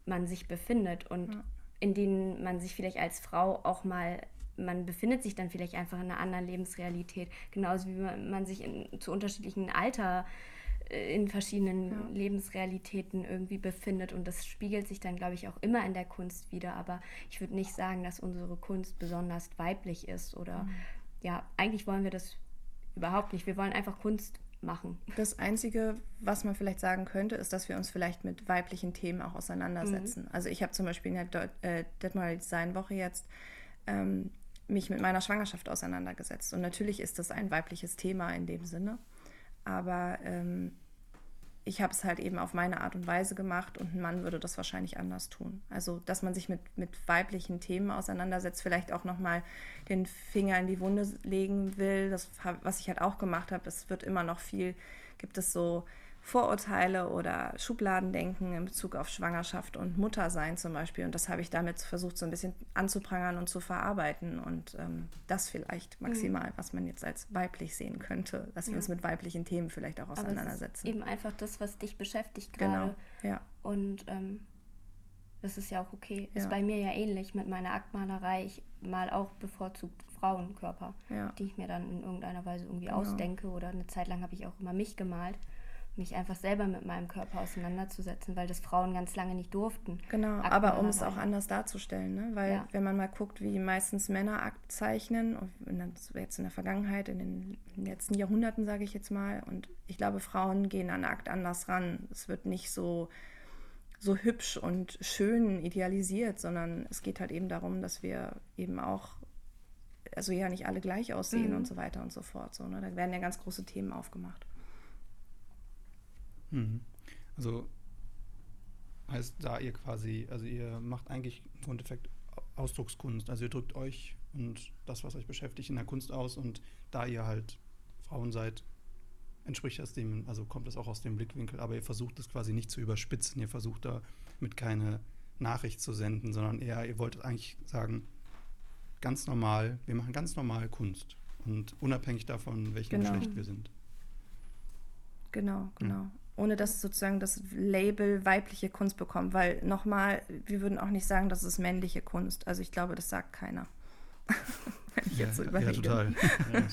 man sich befindet und in denen man sich vielleicht als Frau auch mal, man befindet sich dann vielleicht einfach in einer anderen Lebensrealität, genauso wie man, man sich in, zu unterschiedlichen Alter äh, in verschiedenen Ja. Lebensrealitäten irgendwie befindet und das spiegelt sich dann, glaube ich, auch immer in der Kunst wieder, aber ich würde nicht sagen, dass unsere Kunst besonders weiblich ist oder ja, eigentlich wollen wir das überhaupt nicht. Wir wollen einfach Kunst machen. Das Einzige, was man vielleicht sagen könnte, ist, dass wir uns vielleicht mit weiblichen Themen auch auseinandersetzen. Also ich habe zum Beispiel in der Deu- äh, Detmoral Design Woche jetzt ähm, mich mit meiner Schwangerschaft auseinandergesetzt. Und natürlich ist das ein weibliches Thema in dem Sinne. Aber ähm, ich habe es halt eben auf meine Art und Weise gemacht und ein Mann würde das wahrscheinlich anders tun. Also, dass man sich mit, mit weiblichen Themen auseinandersetzt, vielleicht auch nochmal den Finger in die Wunde legen will, das, was ich halt auch gemacht habe, es wird immer noch viel, gibt es so Vorurteile oder Schubladendenken in Bezug auf Schwangerschaft und Muttersein zum Beispiel. Und das habe ich damit versucht, so ein bisschen anzuprangern und zu verarbeiten. Und ähm, das vielleicht maximal, was man jetzt als weiblich sehen könnte, dass wir uns mit weiblichen Themen vielleicht auch auseinandersetzen. eben einfach das, was dich beschäftigt Genau, gerade. ja. Und ähm, das ist ja auch okay. Ja. Ist bei mir ja ähnlich mit meiner Aktmalerei. Ich mal auch bevorzugt Frauenkörper, Ja. die ich mir dann in irgendeiner Weise irgendwie Genau. ausdenke. Oder eine Zeit lang habe ich auch immer mich gemalt. Mich einfach selber mit meinem Körper auseinanderzusetzen, weil das Frauen ganz lange nicht durften. Genau, Akten aber um es auch anders darzustellen, ne? weil Ja. wenn man mal guckt, wie meistens Männer Akt zeichnen, jetzt in der Vergangenheit, in den letzten Jahrhunderten sage ich jetzt mal, und ich glaube, Frauen gehen an Akt anders ran. Es wird nicht so, so hübsch und schön idealisiert, sondern es geht halt eben darum, dass wir eben auch, also ja nicht alle gleich aussehen Mhm. und so weiter und so fort. So, ne? Da werden ja ganz große Themen aufgemacht. Mhm. Also heißt da ihr quasi, also ihr macht eigentlich im Grundeffekt Ausdruckskunst. Also ihr drückt euch und das, was euch beschäftigt, in der Kunst aus und da ihr halt Frauen seid, entspricht das dem, also kommt das auch aus dem Blickwinkel, aber ihr versucht es quasi nicht zu überspitzen, ihr versucht da mit keine Nachricht zu senden, sondern eher, ihr wollt eigentlich sagen, ganz normal, wir machen ganz normal Kunst und unabhängig davon, welchem Genau. Geschlecht wir sind. Genau, genau. Ohne dass sozusagen das Label weibliche Kunst bekommt, weil nochmal, wir würden auch nicht sagen, das ist männliche Kunst. Also ich glaube, das sagt keiner. [laughs] Wenn ich jetzt so ja, überlege. ja, total. Ja.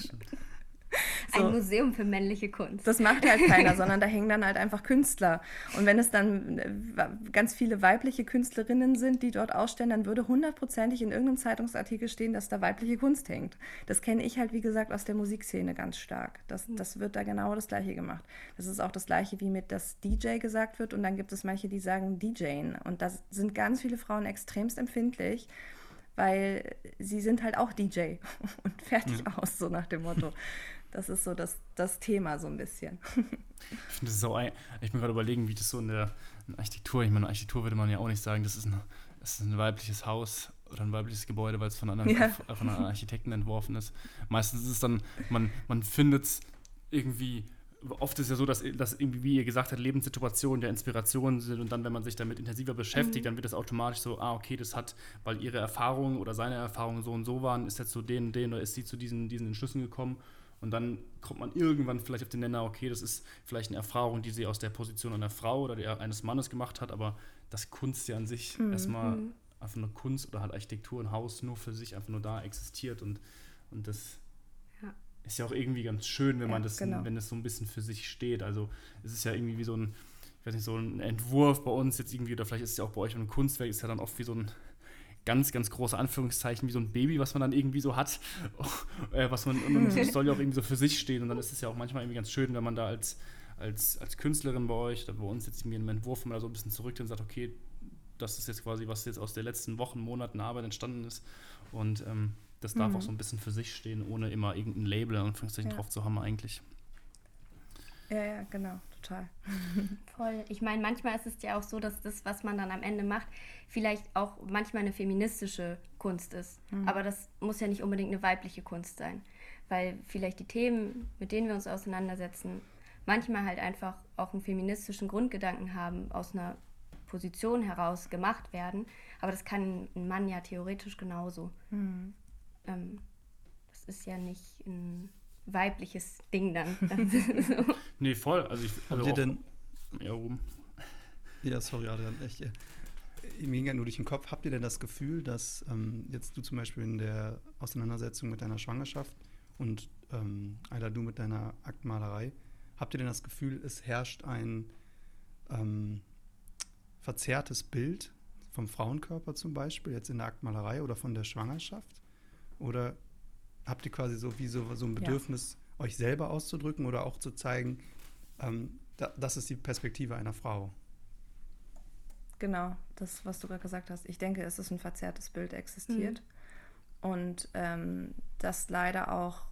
So. Ein Museum für männliche Kunst. Das macht halt keiner, [laughs] sondern da hängen dann halt einfach Künstler. Und wenn es dann äh, ganz viele weibliche Künstlerinnen sind, die dort ausstellen, dann würde hundertprozentig in irgendeinem Zeitungsartikel stehen, dass da weibliche Kunst hängt. Das kenne ich halt, wie gesagt, aus der Musikszene ganz stark. Das, das wird da genau das Gleiche gemacht. Das ist auch das Gleiche, wie mit das DJ gesagt wird. Und dann gibt es manche, die sagen DJing. Und da sind ganz viele Frauen extremst empfindlich, weil sie sind halt auch DJ [laughs] und fertig aus, so nach dem Motto. Das ist so das, das Thema so ein bisschen. [laughs] Ich finde das so ein, ich bin gerade überlegen, wie das so in der in Architektur, ich meine, Architektur würde man ja auch nicht sagen, das ist ein, das ist ein weibliches Haus oder ein weibliches Gebäude, weil es von einem, Ja. von einem Architekten entworfen ist. Meistens ist es dann, man, man findet es irgendwie, oft ist es ja so, dass, dass irgendwie, wie ihr gesagt habt, Lebenssituationen der Inspiration sind und dann, wenn man sich damit intensiver beschäftigt, dann wird das automatisch so, ah, okay, das hat, weil ihre Erfahrungen oder seine Erfahrungen so und so waren, ist er zu den, den oder ist sie zu diesen, diesen Entschlüssen gekommen. Und dann kommt man irgendwann vielleicht auf den Nenner, okay, das ist vielleicht eine Erfahrung, die sie aus der Position einer Frau oder der, eines Mannes gemacht hat, aber das Kunst ja an sich erstmal einfach nur Kunst oder halt Architektur, ein Haus nur für sich einfach nur da existiert und, und das Ja. ist ja auch irgendwie ganz schön, wenn Ja, man das, genau. wenn es so ein bisschen für sich steht. Also es ist ja irgendwie wie so ein, ich weiß nicht, so ein Entwurf bei uns jetzt irgendwie, oder vielleicht ist es ja auch bei euch ein Kunstwerk, ist ja dann oft wie so ein ganz, ganz große Anführungszeichen, wie so ein Baby, was man dann irgendwie so hat, [laughs] äh, was man, und es soll ja auch irgendwie so für sich stehen und dann ist es ja auch manchmal irgendwie ganz schön, wenn man da als, als, als Künstlerin bei euch, bei uns jetzt irgendwie einen Entwurf mal so ein bisschen zurück und sagt, okay, das ist jetzt quasi, was jetzt aus den letzten Wochen, Monaten Arbeit entstanden ist und ähm, das darf Mhm. auch so ein bisschen für sich stehen, ohne immer irgendein Label in Anführungszeichen Ja. drauf zu haben eigentlich. Ja, ja, genau, total. [laughs] Voll. Ich meine, manchmal ist es ja auch so, dass das, was man dann am Ende macht, vielleicht auch manchmal eine feministische Kunst ist. Aber das muss ja nicht unbedingt eine weibliche Kunst sein. Weil vielleicht die Themen, mit denen wir uns auseinandersetzen, manchmal halt einfach auch einen feministischen Grundgedanken haben, aus einer Position heraus gemacht werden. Aber das kann ein Mann ja theoretisch genauso. Ähm, das ist ja nicht ein weibliches Ding dann. [laughs] so. Nee, voll. Also ich, Habt also ihr auch- denn, Ja, Ruben. ja, sorry, Adrian, echt, äh, mir ging ja nur durch den Kopf, habt ihr denn das Gefühl, dass ähm, jetzt du zum Beispiel in der Auseinandersetzung mit deiner Schwangerschaft und ähm, Ayla, du mit deiner Aktmalerei, habt ihr denn das Gefühl, es herrscht ein ähm, verzerrtes Bild vom Frauenkörper zum Beispiel, jetzt in der Aktmalerei oder von der Schwangerschaft? Oder habt ihr quasi so wie so, so ein Ja. Bedürfnis, euch selber auszudrücken oder auch zu zeigen, ähm, da, das ist die Perspektive einer Frau? Genau, das, was du gerade gesagt hast. Ich denke, es ist ein verzerrtes Bild existiert. Und ähm, dass leider auch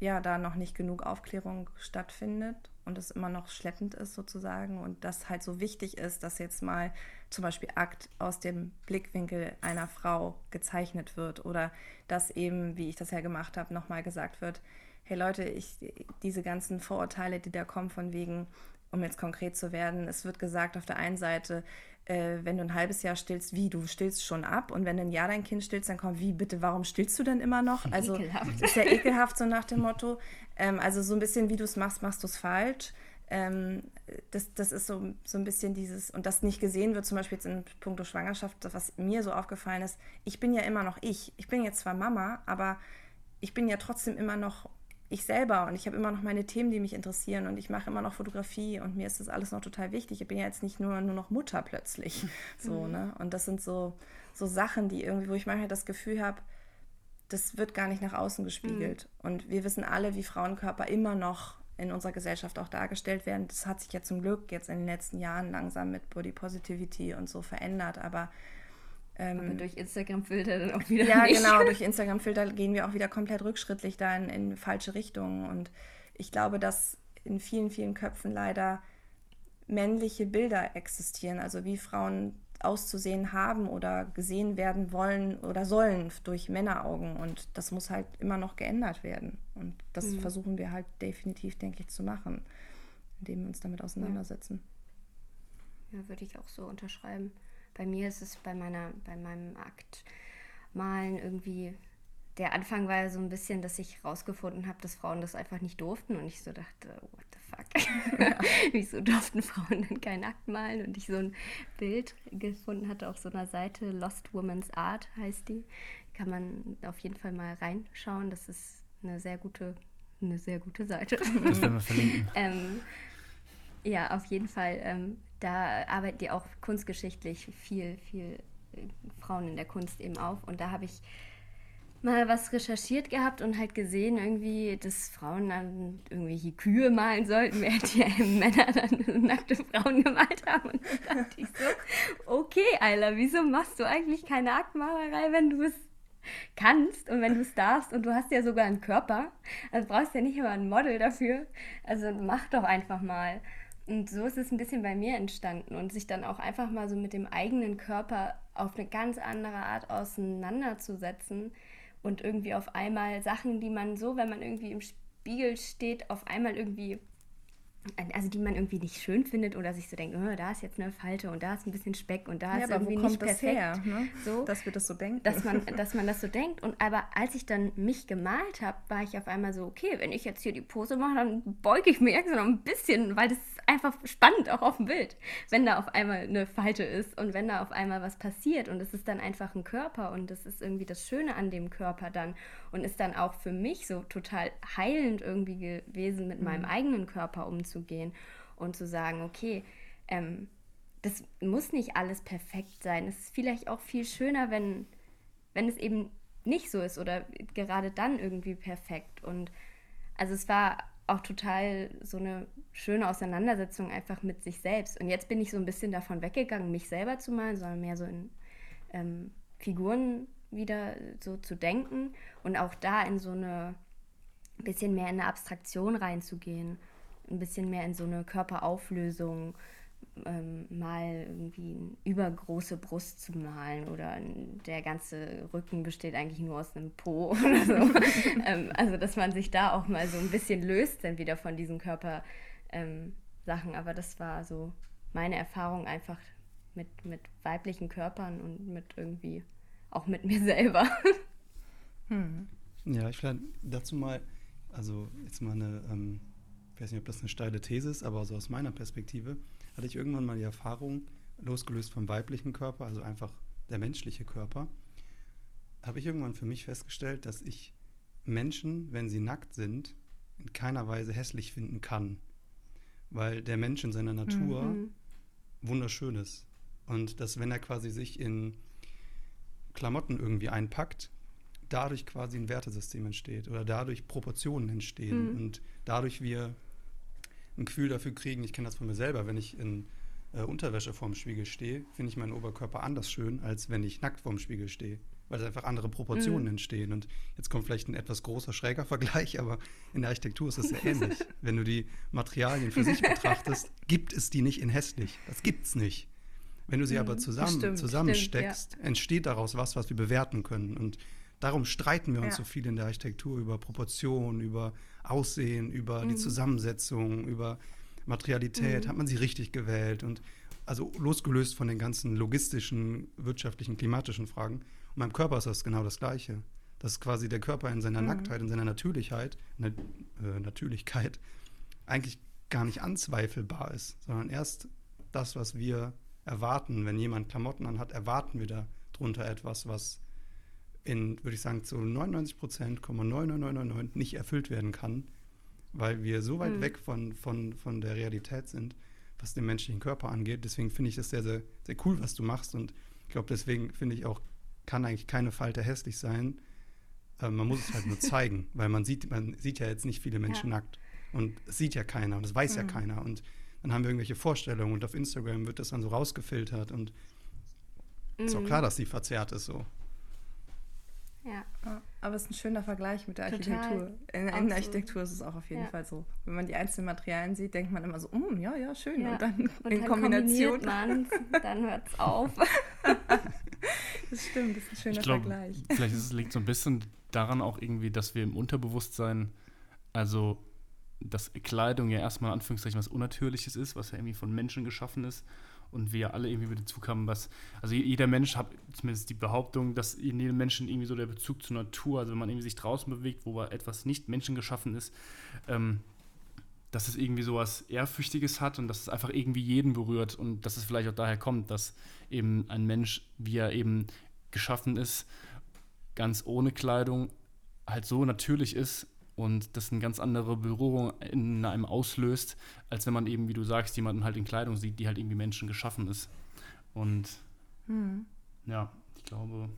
ja da noch nicht genug Aufklärung stattfindet und es immer noch schleppend ist sozusagen und das halt so wichtig ist, dass jetzt mal zum Beispiel Akt aus dem Blickwinkel einer Frau gezeichnet wird oder dass eben, wie ich das ja gemacht habe, nochmal gesagt wird, hey Leute, ich, diese ganzen Vorurteile, die da kommen von wegen, um jetzt konkret zu werden, es wird gesagt auf der einen Seite, äh, wenn du ein halbes Jahr stillst, wie, du stillst schon ab und wenn du ein Jahr dein Kind stillst, dann kommt, wie, bitte, warum stillst du denn immer noch? [laughs] Also Ekelhaft. ist ja ekelhaft, so nach dem Motto. Ähm, also so ein bisschen, wie du es machst, machst du es falsch. Ähm, das, das ist so, so ein bisschen dieses, und das nicht gesehen wird, zum Beispiel jetzt in puncto Schwangerschaft, das, was mir so aufgefallen ist, ich bin ja immer noch ich. Ich bin jetzt zwar Mama, aber ich bin ja trotzdem immer noch ich selber und ich habe immer noch meine Themen, die mich interessieren und ich mache immer noch Fotografie und mir ist das alles noch total wichtig. Ich bin ja jetzt nicht nur, nur noch Mutter plötzlich. [laughs] So, mhm. ne? Und das sind so, so Sachen, die irgendwie, wo ich manchmal das Gefühl habe, das wird gar nicht nach außen gespiegelt. Mhm. Und wir wissen alle, wie Frauenkörper immer noch in unserer Gesellschaft auch dargestellt werden. Das hat sich ja zum Glück jetzt in den letzten Jahren langsam mit Body Positivity und so verändert, aber ähm, aber durch Instagram-Filter dann auch wieder. Ja, nicht. genau, durch [laughs] Instagram-Filter gehen wir auch wieder komplett rückschrittlich da in, in falsche Richtungen. Und ich glaube, dass in vielen, vielen Köpfen leider männliche Bilder existieren, also wie Frauen auszusehen haben oder gesehen werden wollen oder sollen durch Männeraugen. Und das muss halt immer noch geändert werden. Und das mhm. versuchen wir halt definitiv, denke ich, zu machen, indem wir uns damit auseinandersetzen. Ja, ja würde ich auch so unterschreiben. Bei mir ist es bei meiner, bei meinem Akt malen irgendwie der Anfang war ja so ein bisschen, dass ich rausgefunden habe, dass Frauen das einfach nicht durften und ich so dachte, what the fuck? Ja. [laughs] Wieso durften Frauen denn keinen Akt malen? Und ich so ein Bild gefunden hatte auf so einer Seite, Lost Woman's Art heißt die. Kann man auf jeden Fall mal reinschauen. Das ist eine sehr gute, eine sehr gute Seite. Das werden wir verlinken. [laughs] ähm, ja, auf jeden Fall. Ähm, da arbeiten die auch kunstgeschichtlich viel, viel äh, Frauen in der Kunst eben auf. Und da habe ich mal was recherchiert gehabt und halt gesehen, irgendwie, dass Frauen dann irgendwelche Kühe malen sollten, während die [laughs] Männer dann nackte Frauen gemalt haben. Und dann dachte ich so, okay, Ayla, wieso machst du eigentlich keine Aktmalerei, wenn du es kannst und wenn du es darfst und du hast ja sogar einen Körper, also brauchst ja nicht immer ein Model dafür. Also mach doch einfach mal. Und so ist es ein bisschen bei mir entstanden und sich dann auch einfach mal so mit dem eigenen Körper auf eine ganz andere Art auseinanderzusetzen und irgendwie auf einmal Sachen, die man so, wenn man irgendwie im Spiegel steht, auf einmal irgendwie also die man irgendwie nicht schön findet oder sich so denkt, oh, da ist jetzt eine Falte und da ist ein bisschen Speck und da ja, ist irgendwie nicht perfekt. Her, ne? so, dass wir das so denken. Dass man, dass man das so denkt. Und aber als ich dann mich gemalt habe, war ich auf einmal so, okay, wenn ich jetzt hier die Pose mache, dann beuge ich mich extra noch ein bisschen, weil das ist einfach spannend auch auf dem Bild, wenn da auf einmal eine Falte ist und wenn da auf einmal was passiert und es ist dann einfach ein Körper und das ist irgendwie das Schöne an dem Körper dann und ist dann auch für mich so total heilend irgendwie gewesen, mit mhm. meinem eigenen Körper umzugehen und zu sagen, okay, ähm, das muss nicht alles perfekt sein. Es ist vielleicht auch viel schöner, wenn, wenn es eben nicht so ist oder gerade dann irgendwie perfekt. Und also es war auch total so eine schöne Auseinandersetzung einfach mit sich selbst. Und jetzt bin ich so ein bisschen davon weggegangen, mich selber zu malen, sondern mehr so in ähm, Figuren wieder so zu denken und auch da in so eine bisschen mehr in eine Abstraktion reinzugehen, ein bisschen mehr in so eine Körperauflösung, ähm, mal irgendwie eine übergroße Brust zu malen oder der ganze Rücken besteht eigentlich nur aus einem Po [laughs] oder so. [laughs] ähm, also dass man sich da auch mal so ein bisschen löst dann wieder von diesen Körpersachen. Ähm, Aber das war so meine Erfahrung einfach mit, mit weiblichen Körpern und mit irgendwie auch mit mir [laughs] selber. Hm. Ja, ich vielleicht dazu mal, also jetzt mal eine, ähm, ich weiß nicht, ob das eine steile These ist, aber so aus meiner Perspektive hatte ich irgendwann mal die Erfahrung, losgelöst vom weiblichen Körper, also einfach der menschliche Körper, habe ich irgendwann für mich festgestellt, dass ich Menschen, wenn sie nackt sind, in keiner Weise hässlich finden kann. Weil der Mensch in seiner Natur mhm. wunderschön ist. Und dass, wenn er quasi sich in Klamotten irgendwie einpackt, dadurch quasi ein Wertesystem entsteht oder dadurch Proportionen entstehen mhm. und dadurch wir ein Gefühl dafür kriegen, ich kenne das von mir selber, wenn ich in äh, Unterwäsche vorm Spiegel stehe, finde ich meinen Oberkörper anders schön, als wenn ich nackt vorm Spiegel stehe, weil es einfach andere Proportionen mhm. entstehen. Und jetzt kommt vielleicht ein etwas großer, schräger Vergleich, aber in der Architektur ist es sehr ähnlich. [laughs] wenn du die Materialien für sich betrachtest, [laughs] gibt es die nicht in hässlich. Das gibt es nicht. Wenn du sie mhm, aber zusammen, stimmt, zusammensteckst, stimmt, ja. entsteht daraus was, was wir bewerten können. Und darum streiten wir uns ja. so viel in der Architektur über Proportionen, über Aussehen, über mhm. die Zusammensetzung, über Materialität. Mhm. Hat man sie richtig gewählt? Und also losgelöst von den ganzen logistischen, wirtschaftlichen, klimatischen Fragen. Und beim Körper ist das genau das Gleiche. Dass quasi der Körper in seiner mhm. Nacktheit, in seiner Natürlichkeit, ne, äh, Natürlichkeit eigentlich gar nicht anzweifelbar ist, sondern erst das, was wir erwarten. Wenn jemand Klamotten anhat, erwarten wir darunter etwas, was in, würde ich sagen, zu 99 Prozent, 99999 nicht erfüllt werden kann, weil wir so weit Mhm. weg von, von, von der Realität sind, was den menschlichen Körper angeht. Deswegen finde ich das sehr, sehr, sehr cool, was du machst. Und ich glaube, deswegen finde ich auch, kann eigentlich keine Falte hässlich sein. Äh, man muss es halt nur [laughs] zeigen, weil man sieht, man sieht ja jetzt nicht viele Menschen Ja. nackt. Und es sieht ja keiner und es weiß ja Mhm. keiner. Und dann haben wir irgendwelche Vorstellungen und auf Instagram wird das dann so rausgefiltert und ist auch Mhm. klar, dass sie verzerrt ist so. Ja. Ja, aber es ist ein schöner Vergleich mit der Total. Architektur. In, in der Architektur ist es auch auf jeden Ja. Fall so. Wenn man die einzelnen Materialien sieht, denkt man immer so, "Mm, ja, ja, schön. Ja. Und dann Und in dann Kombination. dann hört's auf. [laughs] Das stimmt, das ist ein schöner Ich glaube, Vergleich. vielleicht ist es, liegt so ein bisschen daran auch irgendwie, dass wir im Unterbewusstsein, also dass Kleidung ja erstmal in Anführungszeichen was Unnatürliches ist, was ja irgendwie von Menschen geschaffen ist. Und wir alle irgendwie mit Bezug haben, was, also jeder Mensch hat zumindest die Behauptung, dass in jedem Menschen irgendwie so der Bezug zur Natur, also wenn man irgendwie sich draußen bewegt, wo etwas nicht menschengeschaffen ist, ähm, dass es irgendwie sowas Ehrfürchtiges hat und dass es einfach irgendwie jeden berührt und dass es vielleicht auch daher kommt, dass eben ein Mensch, wie er eben geschaffen ist, ganz ohne Kleidung halt so natürlich ist und das eine ganz andere Berührung in einem auslöst, als wenn man eben, wie du sagst, jemanden halt in Kleidung sieht, die halt irgendwie Menschen geschaffen ist. Und Hm. ja, ich glaube,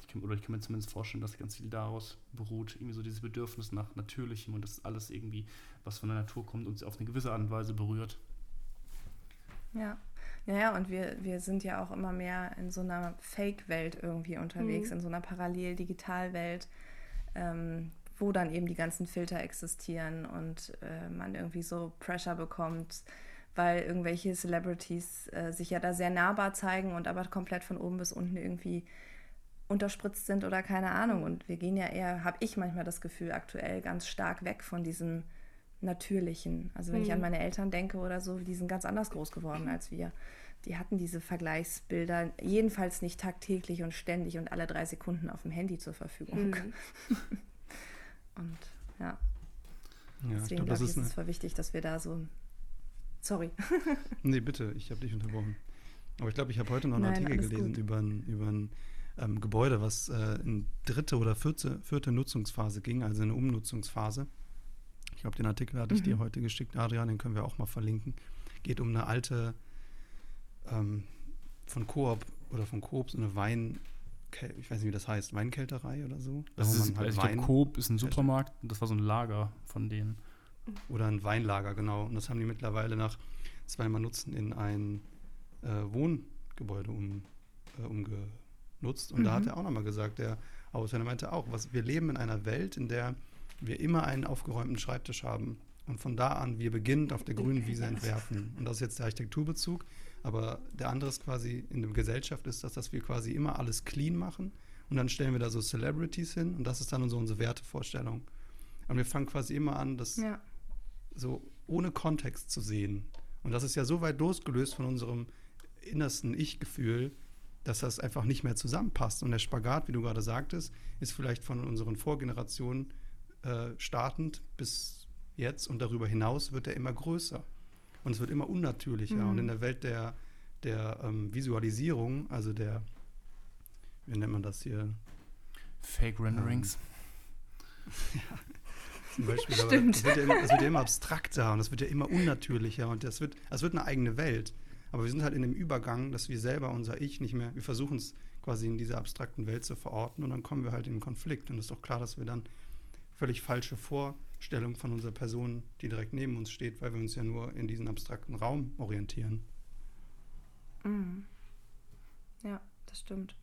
ich kann, oder ich kann mir zumindest vorstellen, dass ganz viel daraus beruht, irgendwie so dieses Bedürfnis nach Natürlichem und das alles irgendwie, was von der Natur kommt, uns auf eine gewisse Art und Weise berührt. Ja. Ja, ja, und wir, wir sind ja auch immer mehr in so einer Fake-Welt irgendwie unterwegs, Mhm. in so einer Parallel-Digital-Welt, ähm, wo dann eben die ganzen Filter existieren und äh, man irgendwie so Pressure bekommt, weil irgendwelche Celebrities äh, sich ja da sehr nahbar zeigen und aber komplett von oben bis unten irgendwie unterspritzt sind oder keine Ahnung. Und wir gehen ja eher, habe ich manchmal das Gefühl, aktuell ganz stark weg von diesem Natürlichen. Also wenn ich Mhm. an meine Eltern denke oder so, die sind ganz anders groß geworden als wir. Die hatten diese Vergleichsbilder jedenfalls nicht tagtäglich und ständig und alle drei Sekunden auf dem Handy zur Verfügung. Mhm. [laughs] Und ja, Ja, deswegen glaube, ich, ist ist es voll wichtig, dass wir da so. Sorry. [laughs] Nee, bitte, ich habe dich unterbrochen. Aber ich glaube, ich habe heute noch einen Nein, Artikel gelesen gut. über ein, über ein ähm, Gebäude, was äh, in dritte oder vierte, vierte Nutzungsphase ging, also eine Umnutzungsphase. Ich glaube, den Artikel hatte ich dir Mhm. heute geschickt, Adrian, den können wir auch mal verlinken. Geht um eine alte ähm, von Coop oder von Coop, so eine Wein, ich weiß nicht, wie das heißt, Weinkälterei oder so. Da Das wo ist, halt also ich Wein- glaube, Coop ist ein Supermarkt und das war so ein Lager von denen. Oder ein Weinlager, genau. Und das haben die mittlerweile nach zweimal Nutzen in ein äh, Wohngebäude um, äh, umgenutzt. Und da hat Mhm. er auch nochmal gesagt, der Ausländer meinte auch, was, wir leben in einer Welt, in der wir immer einen aufgeräumten Schreibtisch haben. Und von da an wir beginnend auf der grünen Wiese entwerfen. Und das ist jetzt der Architekturbezug. Aber der andere ist quasi in der Gesellschaft ist das, dass wir quasi immer alles clean machen. Und dann stellen wir da so Celebrities hin. Und das ist dann so unsere Wertevorstellung. Und wir fangen quasi immer an, das Ja. so ohne Kontext zu sehen. Und das ist ja so weit losgelöst von unserem innersten Ich-Gefühl, dass das einfach nicht mehr zusammenpasst. Und der Spagat, wie du gerade sagtest, ist vielleicht von unseren Vorgenerationen äh, startend bis jetzt und darüber hinaus wird er immer größer. Und es wird immer unnatürlicher. Mhm. Und in der Welt der, der ähm, Visualisierung, also der, wie nennt man das hier? Fake Renderings. [laughs] Zum Beispiel, aber Stimmt. es wird, ja immer, es wird ja immer abstrakter und es wird ja immer unnatürlicher und das wird, es wird eine eigene Welt. Aber wir sind halt in dem Übergang, dass wir selber unser Ich nicht mehr, wir versuchen es quasi in dieser abstrakten Welt zu verorten und dann kommen wir halt in einen Konflikt. Und es ist doch klar, dass wir dann völlig falsche Vorstellungen von unserer Person, die direkt neben uns steht, weil wir uns ja nur in diesen abstrakten Raum orientieren. Mhm. Ja, das stimmt.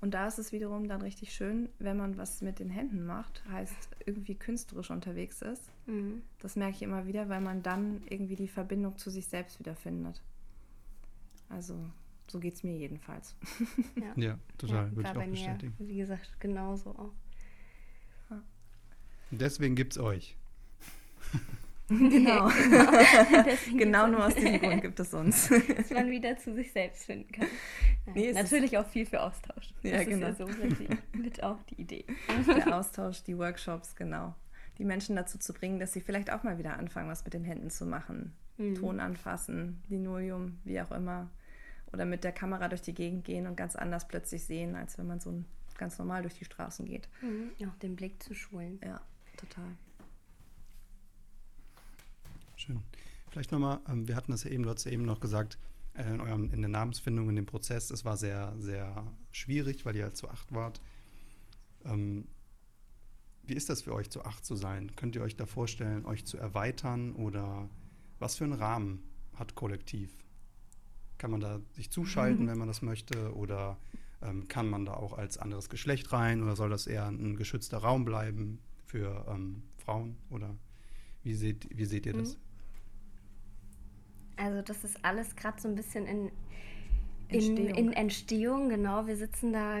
Und da ist es wiederum dann richtig schön, wenn man was mit den Händen macht, heißt irgendwie künstlerisch unterwegs ist. Mhm. Das merke ich immer wieder, weil man dann irgendwie die Verbindung zu sich selbst wiederfindet. Also, so geht es mir jedenfalls. [laughs] Ja. Ja, total, würde war ich auch mir, bestätigen. Wie gesagt, genauso auch. Und deswegen gibt es euch. Genau. [laughs] Genau [laughs] gibt's nur aus diesem Grund gibt es uns. [laughs] dass man wieder zu sich selbst finden kann. Nein, Nee, natürlich auch viel für Austausch. Ja, das genau. ist ja so mit, mit auch die Idee. Der Austausch, die Workshops, genau. Die Menschen dazu zu bringen, dass sie vielleicht auch mal wieder anfangen, was mit den Händen zu machen. Mhm. Ton anfassen, Linoleum, wie auch immer. oder mit der Kamera durch die Gegend gehen und ganz anders plötzlich sehen, als wenn man so ganz normal durch die Straßen geht. Mhm. Auch den Blick zu schulen. Ja, total. Schön. Vielleicht nochmal, ähm, wir hatten das ja eben, du hast ja eben noch gesagt, äh, in, eurem, in der Namensfindung, in dem Prozess, es war sehr, sehr schwierig, weil ihr halt zu acht wart. Ähm, wie ist das für euch, zu acht zu sein? Könnt ihr euch da vorstellen, euch zu erweitern oder was für einen Rahmen hat Kollektiv? Kann man da sich zuschalten, wenn man das möchte? Oder ähm, kann man da auch als anderes Geschlecht rein? Oder soll das eher ein geschützter Raum bleiben für ähm, Frauen? Oder wie seht, wie seht ihr das? Mhm. Also das ist alles gerade so ein bisschen in, in, Entstehung. in Entstehung, genau. Wir sitzen da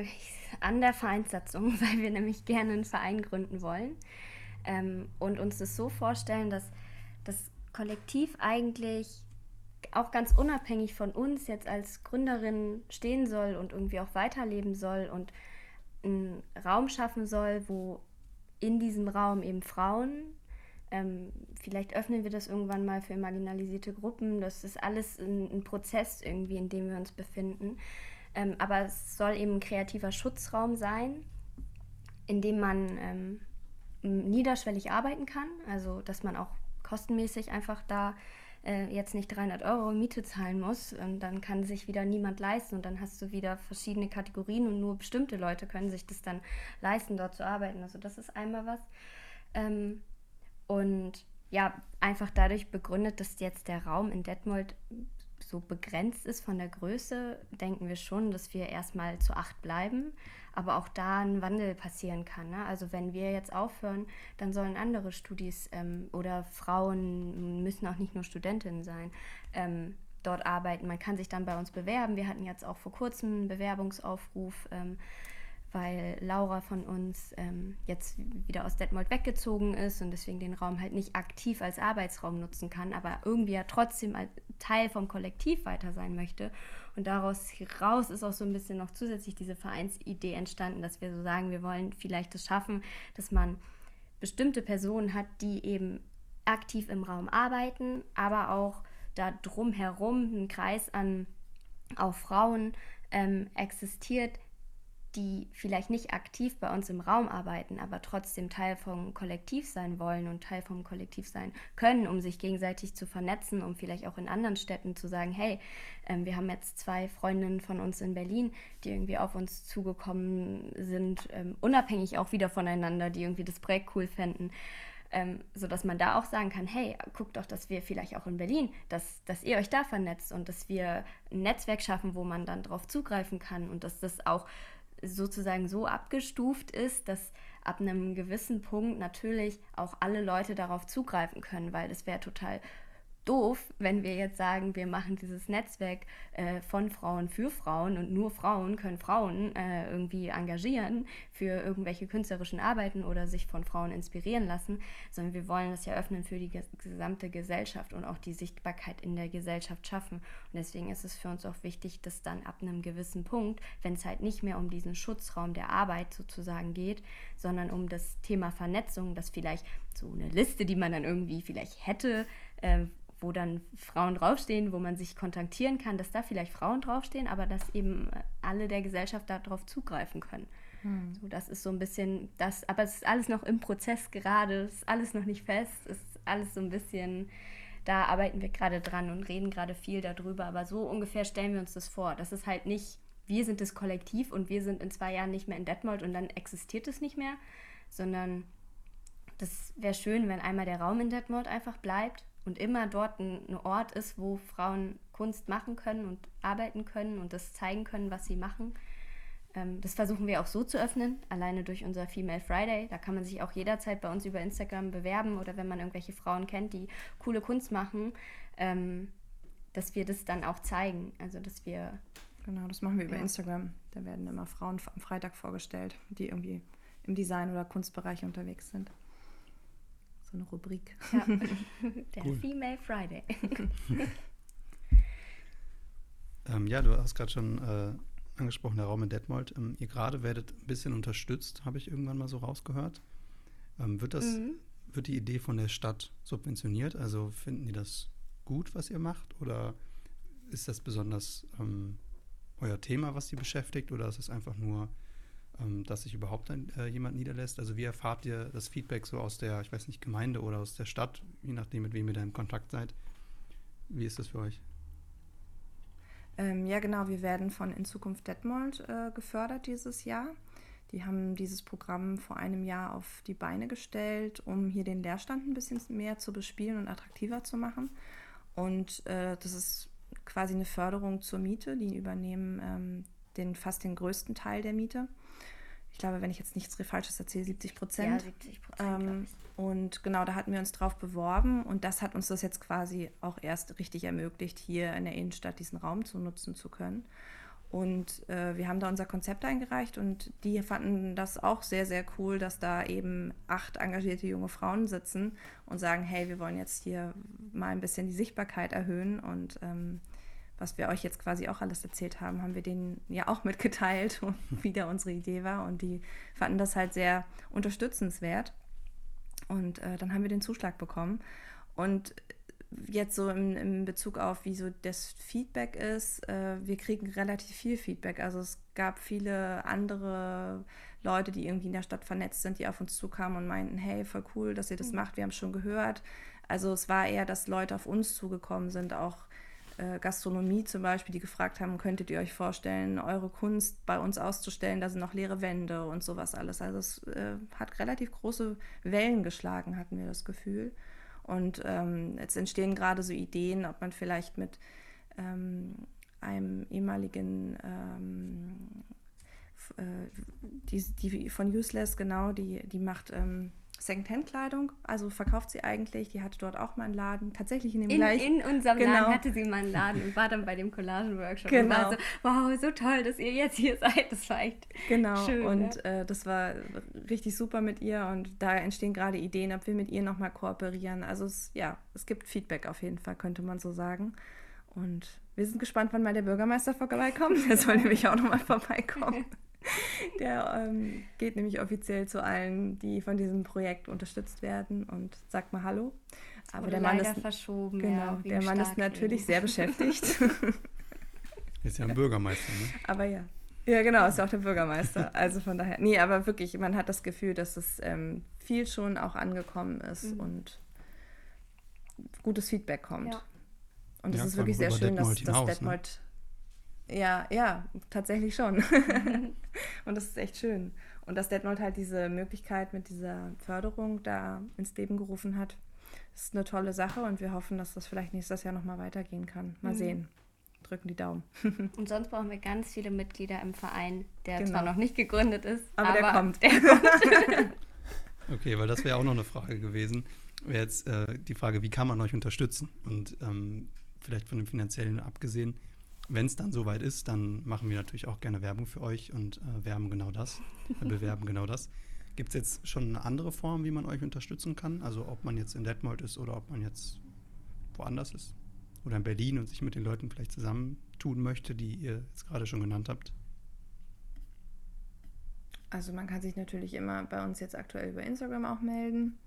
an der Vereinssatzung, [laughs] weil wir nämlich gerne einen Verein gründen wollen. Ähm, und uns das so vorstellen, dass das Kollektiv eigentlich auch ganz unabhängig von uns jetzt als Gründerin stehen soll und irgendwie auch weiterleben soll und einen Raum schaffen soll, wo in diesem Raum eben Frauen, ähm, vielleicht öffnen wir das irgendwann mal für marginalisierte Gruppen, das ist alles ein, ein Prozess irgendwie, in dem wir uns befinden. Ähm, aber es soll eben ein kreativer Schutzraum sein, in dem man ähm, niederschwellig arbeiten kann, also dass man auch kostenmäßig einfach da äh, jetzt nicht 300 Euro Miete zahlen muss und dann kann sich wieder niemand leisten und dann hast du wieder verschiedene Kategorien und nur bestimmte Leute können sich das dann leisten, dort zu arbeiten. Also das ist einmal was. Ähm, und ja, einfach dadurch begründet, dass jetzt der Raum in Detmold so begrenzt ist von der Größe, denken wir schon, dass wir erstmal zu acht bleiben, aber auch da ein Wandel passieren kann. Ne? Also wenn wir jetzt aufhören, dann sollen andere Studis ähm, oder Frauen müssen auch nicht nur Studentinnen sein. Ähm, dort arbeiten. Man kann sich dann bei uns bewerben. Wir hatten jetzt auch vor kurzem einen Bewerbungsaufruf. Ähm, weil Laura von uns ähm, jetzt wieder aus Detmold weggezogen ist und deswegen den Raum halt nicht aktiv als Arbeitsraum nutzen kann, aber irgendwie ja trotzdem als Teil vom Kollektiv weiter sein möchte. Und daraus heraus ist auch so ein bisschen noch zusätzlich diese Vereinsidee entstanden, dass wir so sagen, wir wollen vielleicht es schaffen, dass man bestimmte Personen hat, die eben aktiv im Raum arbeiten, aber auch da drumherum ein Kreis an auch Frauen ähm, existiert, die vielleicht nicht aktiv bei uns im Raum arbeiten, aber trotzdem Teil vom Kollektiv sein wollen und Teil vom Kollektiv sein können, um sich gegenseitig zu vernetzen, um vielleicht auch in anderen Städten zu sagen, hey, ähm, wir haben jetzt zwei Freundinnen von uns in Berlin, die irgendwie auf uns zugekommen sind, ähm, unabhängig auch wieder voneinander, die irgendwie das Projekt cool fänden. Ähm, sodass man da auch sagen kann, hey, guckt doch, dass wir vielleicht auch in Berlin, dass, dass ihr euch da vernetzt und dass wir ein Netzwerk schaffen, wo man dann drauf zugreifen kann und dass das auch sozusagen so abgestuft ist, dass ab einem gewissen Punkt natürlich auch alle Leute darauf zugreifen können, weil es wäre total doof, wenn wir jetzt sagen, wir machen dieses Netzwerk äh, von Frauen für Frauen und nur Frauen können Frauen äh, irgendwie engagieren für irgendwelche künstlerischen Arbeiten oder sich von Frauen inspirieren lassen, sondern wir wollen das ja öffnen für die gesamte Gesellschaft und auch die Sichtbarkeit in der Gesellschaft schaffen. Und deswegen ist es für uns auch wichtig, dass dann ab einem gewissen Punkt, wenn es halt nicht mehr um diesen Schutzraum der Arbeit sozusagen geht, sondern um das Thema Vernetzung, dass vielleicht so eine Liste, die man dann irgendwie vielleicht hätte, äh, wo dann Frauen draufstehen, wo man sich kontaktieren kann, dass da vielleicht Frauen draufstehen, aber dass eben alle der Gesellschaft darauf zugreifen können. Hm. So, das ist so ein bisschen das, aber es ist alles noch im Prozess gerade, es ist alles noch nicht fest, es ist alles so ein bisschen, da arbeiten wir gerade dran und reden gerade viel darüber, aber so ungefähr stellen wir uns das vor. Das ist halt nicht, wir sind das Kollektiv und wir sind in zwei Jahren nicht mehr in Detmold und dann existiert es nicht mehr, sondern das wäre schön, wenn einmal der Raum in Detmold einfach bleibt und immer dort ein, Ort ist, wo Frauen Kunst machen können und arbeiten können und das zeigen können, was sie machen. Ähm, das versuchen wir auch so zu öffnen, alleine durch unser Female Friday. Da kann man sich auch jederzeit bei uns über Instagram bewerben oder wenn man irgendwelche Frauen kennt, die coole Kunst machen, ähm, dass wir das dann auch zeigen. Also dass wir. Genau, das machen wir über ja. Instagram. Da werden immer Frauen am Freitag vorgestellt, die irgendwie im Design- oder Kunstbereich unterwegs sind so eine Rubrik. Ja. [laughs] Der cool. Female Friday. [laughs] ähm, ja, du hast gerade schon äh, angesprochen, der Raum in Detmold. Ähm, ihr gerade werdet ein bisschen unterstützt, habe ich irgendwann mal so rausgehört. Ähm, wird das, mhm. wird die Idee von der Stadt subventioniert? Also finden die das gut, was ihr macht? Oder ist das besonders ähm, euer Thema, was sie beschäftigt, oder ist es einfach nur, ähm, dass sich überhaupt ein, äh, jemand niederlässt? Also wie erfahrt ihr das Feedback so aus der, ich weiß nicht, Gemeinde oder aus der Stadt, je nachdem, mit wem ihr da in Kontakt seid? Wie ist das für euch? Ähm, ja, genau. Wir werden von In Zukunft Detmold äh, gefördert dieses Jahr. Die haben dieses Programm vor einem Jahr auf die Beine gestellt, um hier den Leerstand ein bisschen mehr zu bespielen und attraktiver zu machen. Und äh, das ist quasi eine Förderung zur Miete. Die übernehmen ähm, den, fast den größten Teil der Miete. Ich glaube, wenn ich jetzt nichts Falsches erzähle, 70 Prozent. Ja, 70 Prozent. Ähm, und genau, da hatten wir uns drauf beworben und das hat uns das jetzt quasi auch erst richtig ermöglicht, hier in der Innenstadt diesen Raum zu nutzen zu können. Und äh, wir haben da unser Konzept eingereicht und die fanden das auch sehr, sehr cool, dass da eben acht engagierte junge Frauen sitzen und sagen, hey, wir wollen jetzt hier mal ein bisschen die Sichtbarkeit erhöhen und ähm, was wir euch jetzt quasi auch alles erzählt haben, haben wir denen ja auch mitgeteilt, [laughs] [laughs] wie da unsere Idee war. Und die fanden das halt sehr unterstützenswert. Und äh, dann haben wir den Zuschlag bekommen. Und jetzt so im, im Bezug auf, wie so das Feedback ist, äh, wir kriegen relativ viel Feedback. Also es gab viele andere Leute, die irgendwie in der Stadt vernetzt sind, die auf uns zukamen und meinten, hey, voll cool, dass ihr das mhm. macht, wir haben es schon gehört. Also es war eher, dass Leute auf uns zugekommen sind, auch äh, Gastronomie zum Beispiel, die gefragt haben, könntet ihr euch vorstellen, eure Kunst bei uns auszustellen, da sind noch leere Wände und sowas alles. Also es äh, hat relativ große Wellen geschlagen, hatten wir das Gefühl. Und ähm, jetzt entstehen gerade so Ideen, ob man vielleicht mit ähm, einem ehemaligen ähm, äh, die, die von Useless, genau, die, die macht ähm, Secondhand-Kleidung, also verkauft sie eigentlich. Die hatte dort auch mal einen Laden, tatsächlich in dem in, gleichen. In unserem genau. Laden hatte sie mal einen Laden und war dann bei dem Collagen-Workshop. Genau. Und war so, wow, so toll, dass ihr jetzt hier seid. Das war echt genau. schön. Und ne? äh, das war richtig super mit ihr und da entstehen gerade Ideen, ob wir mit ihr nochmal kooperieren. Also es, ja, es gibt Feedback auf jeden Fall, könnte man so sagen. Und wir sind gespannt, wann mal der Bürgermeister vorbeikommt. Der soll nämlich auch nochmal vorbeikommen. [laughs] [laughs] Der ähm, geht nämlich offiziell zu allen, die von diesem Projekt unterstützt werden und sagt mal Hallo. Aber der Mann ist verschoben. Genau, ja, der Mann ist natürlich sehr beschäftigt. [laughs] Ist ja ein Bürgermeister, ne? Aber ja. Ja, genau, ist ja auch der Bürgermeister. Also von daher. Nee, aber wirklich, man hat das Gefühl, dass es ähm, viel schon auch angekommen ist mhm. und gutes Feedback kommt. Ja. Und es ja, ist wirklich sehr schön, dass, dass ne? Detmold ne? Ja, ja, tatsächlich schon. [laughs] und das ist echt schön. Und dass Detmold halt diese Möglichkeit mit dieser Förderung da ins Leben gerufen hat, ist eine tolle Sache und wir hoffen, dass das vielleicht nächstes Jahr nochmal weitergehen kann. Mal mhm. sehen. Drücken die Daumen. [laughs] und sonst brauchen wir ganz viele Mitglieder im Verein, der genau. zwar noch nicht gegründet ist, aber, aber der kommt. Der kommt. [laughs] okay, weil das wäre auch noch eine Frage gewesen. Wäre jetzt äh, die Frage, wie kann man euch unterstützen? Und ähm, vielleicht von dem finanziellen abgesehen, wenn es dann soweit ist, dann machen wir natürlich auch gerne Werbung für euch und äh, werben genau das, äh, [laughs] bewerben genau das. Gibt es jetzt schon eine andere Form, wie man euch unterstützen kann? Also ob man jetzt in Detmold ist oder ob man jetzt woanders ist? Oder in Berlin und sich mit den Leuten vielleicht zusammentun möchte, die ihr jetzt gerade schon genannt habt? Also man kann sich natürlich immer bei uns jetzt aktuell über Instagram auch melden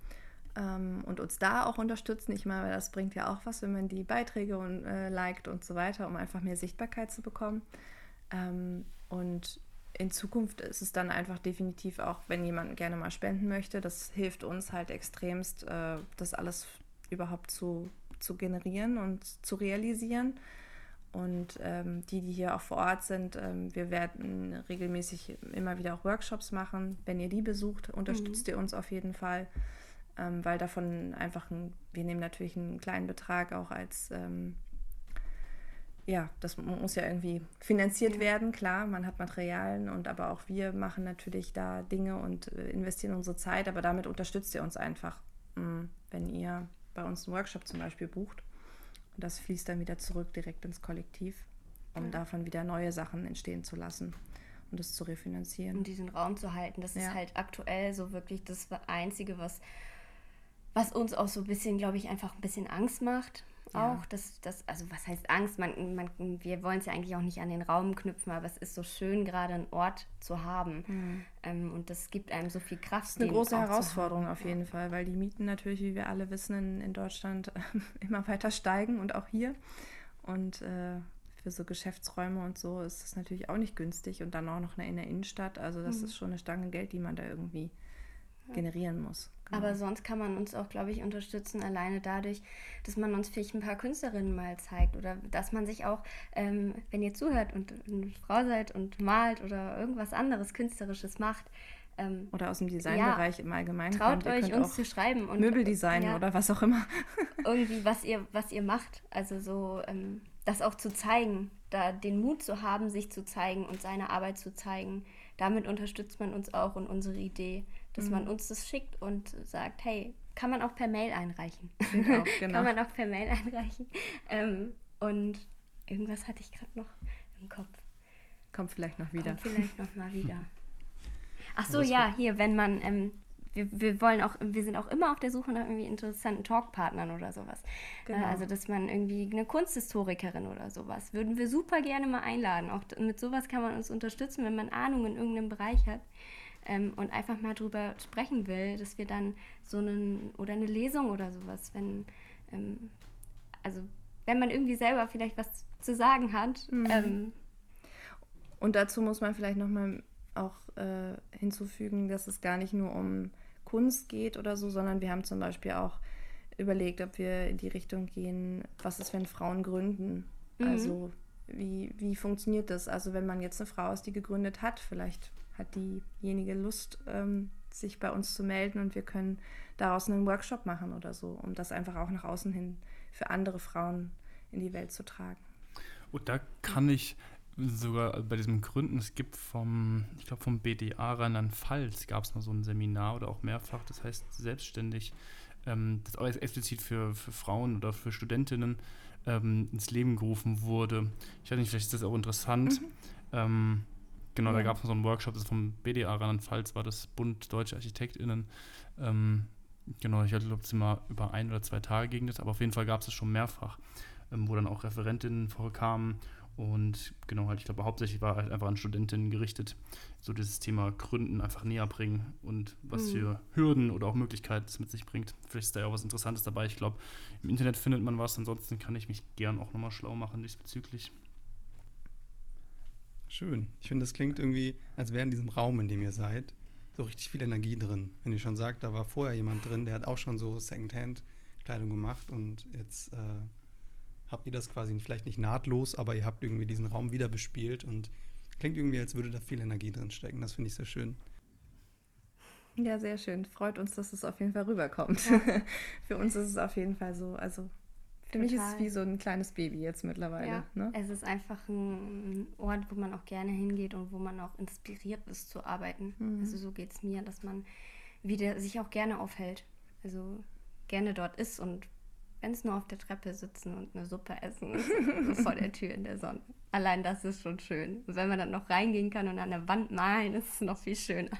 ähm, und uns da auch unterstützen. Ich meine, das bringt ja auch was, wenn man die Beiträge und, äh, liked und so weiter, um einfach mehr Sichtbarkeit zu bekommen. Ähm, und in Zukunft ist es dann einfach definitiv auch, wenn jemand gerne mal spenden möchte, das hilft uns halt extremst, äh, das alles überhaupt zu, zu generieren und zu realisieren. Und ähm, die, die hier auch vor Ort sind, ähm, wir werden regelmäßig immer wieder auch Workshops machen. Wenn ihr die besucht, unterstützt mhm. ihr uns auf jeden Fall ähm, weil davon einfach ein, wir nehmen natürlich einen kleinen Betrag auch als, ähm, ja, das muss ja irgendwie finanziert ja. werden, klar, man hat Materialien und aber auch wir machen natürlich da Dinge und äh, investieren unsere Zeit, aber damit unterstützt ihr uns einfach, mm, wenn ihr bei uns einen Workshop zum Beispiel bucht. Und das fließt dann wieder zurück direkt ins Kollektiv, um ja. davon wieder neue Sachen entstehen zu lassen und das zu refinanzieren. Um diesen Raum zu halten. Das ja. ist halt aktuell so wirklich das Einzige, was was uns auch so ein bisschen, glaube ich, einfach ein bisschen Angst macht. Ja. Auch, dass das, also was heißt Angst? Man, man, wir wollen es ja eigentlich auch nicht an den Raum knüpfen, aber es ist so schön, gerade einen Ort zu haben. Mhm. Ähm, und das gibt einem so viel Kraft. Das ist eine große Herausforderung auf jeden ja. Fall, weil die Mieten natürlich, wie wir alle wissen, in, in Deutschland [laughs] immer weiter steigen und auch hier. Und äh, für so Geschäftsräume und so ist das natürlich auch nicht günstig und dann auch noch in der Innenstadt. Also das Mhm. ist schon eine Stange Geld, die man da irgendwie generieren muss. Genau. Aber sonst kann man uns auch, glaube ich, unterstützen, alleine dadurch, dass man uns vielleicht ein paar Künstlerinnen mal zeigt oder dass man sich auch, ähm, wenn ihr zuhört und eine Frau seid und malt oder irgendwas anderes Künstlerisches macht, ähm, oder aus dem Designbereich im Allgemeinen. traut kommt. Euch uns zu schreiben und Möbel designen ja, oder was auch immer. [laughs] irgendwie, was ihr, was ihr macht. Also so, ähm, das auch zu zeigen, da den Mut zu haben, sich zu zeigen und seine Arbeit zu zeigen. Damit unterstützt man uns auch und unsere Idee, dass Mhm. man uns das schickt und sagt, hey, kann man auch per Mail einreichen. [laughs] Genau, [laughs] genau. kann man auch per Mail einreichen. Ähm, und irgendwas hatte ich gerade noch im Kopf. Kommt vielleicht noch wieder. Kommt vielleicht noch mal [laughs] wieder. Ach so, ja, hier, wenn man, ähm, wir, wir wollen auch, wir sind auch immer auf der Suche nach irgendwie interessanten Talkpartnern oder sowas. Genau. Äh, also, dass man irgendwie eine Kunsthistorikerin oder sowas, würden wir super gerne mal einladen. Auch mit sowas kann man uns unterstützen, wenn man Ahnung in irgendeinem Bereich hat. Ähm, und einfach mal drüber sprechen will, dass wir dann so einen, oder eine Lesung oder sowas, wenn, ähm, also, wenn man irgendwie selber vielleicht was zu sagen hat, Mhm. ähm, Und dazu muss man vielleicht nochmal auch äh, hinzufügen, dass es gar nicht nur um Kunst geht oder so, sondern wir haben zum Beispiel auch überlegt, ob wir in die Richtung gehen, was ist, wenn Frauen gründen? Mhm. Also wie, wie funktioniert das? Also wenn man jetzt eine Frau ist, die gegründet hat, vielleicht hat diejenige Lust, ähm, sich bei uns zu melden und wir können daraus einen Workshop machen oder so, um das einfach auch nach außen hin für andere Frauen in die Welt zu tragen. Und da kann ich sogar bei diesem Gründen, es gibt vom, ich glaube vom BDA Rheinland-Pfalz gab es mal so ein Seminar oder auch mehrfach, das heißt selbstständig, ähm, das auch explizit für, für Frauen oder für Studentinnen ähm, ins Leben gerufen wurde. Ich weiß nicht, vielleicht ist das auch interessant. Ähm, genau, da Ja. gab es so einen Workshop, das ist vom BDA Rheinland-Pfalz, war das Bund Deutsche ArchitektInnen. Ähm, genau, ich glaube, es immer über ein oder zwei Tage ging das, aber auf jeden Fall gab es es schon mehrfach, ähm, wo dann auch Referentinnen vorkamen und genau, halt, ich glaube, hauptsächlich war halt einfach an Studentinnen gerichtet, so dieses Thema Gründen einfach näher bringen und was Mhm. für Hürden oder auch Möglichkeiten es mit sich bringt. Vielleicht ist da ja auch was Interessantes dabei. Ich glaube, im Internet findet man was, ansonsten kann ich mich gern auch nochmal schlau machen diesbezüglich. Schön. Ich finde, das klingt irgendwie, als wäre in diesem Raum, in dem ihr seid, so richtig viel Energie drin. Wenn ihr schon sagt, da war vorher jemand drin, der hat auch schon so Secondhand-Kleidung gemacht und jetzt äh, habt ihr das quasi vielleicht nicht nahtlos, aber ihr habt irgendwie diesen Raum wieder bespielt und klingt irgendwie, als würde da viel Energie drin stecken. Das finde ich sehr schön. Ja, sehr schön. Freut uns, dass es auf jeden Fall rüberkommt. [laughs] Für uns ist es auf jeden Fall so. Also für mich ist es Total. wie so ein kleines Baby jetzt mittlerweile. Ja, Ne? es ist einfach ein Ort, wo man auch gerne hingeht und wo man auch inspiriert ist zu arbeiten. Mhm. Also so geht es mir, dass man wieder sich auch gerne aufhält. Also gerne dort ist und wenn es nur auf der Treppe sitzen und eine Suppe essen ist, so vor der Tür in der Sonne. Allein das ist schon schön. Und wenn man dann noch reingehen kann und an der Wand malen, ist es noch viel schöner.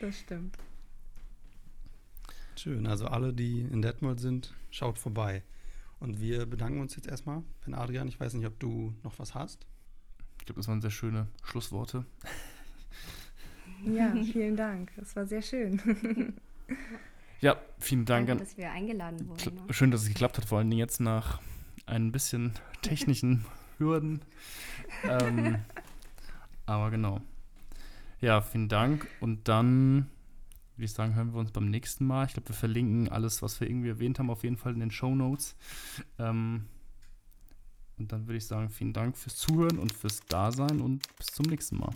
Das stimmt. Schön. Also alle, die in Detmold sind, schaut vorbei. Und wir bedanken uns jetzt erstmal. Wenn Adrian, ich weiß nicht, ob du noch was hast. Ich glaube, das waren sehr schöne Schlussworte. Ja, vielen Dank. Das war sehr schön. Ja, vielen Dank Danke, an. dass wir eingeladen wurden. Ne? Schön, dass es geklappt hat, vor allen Dingen jetzt nach ein bisschen technischen [laughs] Hürden. Ähm, aber genau. Ja, vielen Dank. Und dann würde ich sagen, hören wir uns beim nächsten Mal. Ich glaube, wir verlinken alles, was wir irgendwie erwähnt haben, auf jeden Fall in den Show Notes. Ähm, und dann würde ich sagen, vielen Dank fürs Zuhören und fürs Dasein und bis zum nächsten Mal.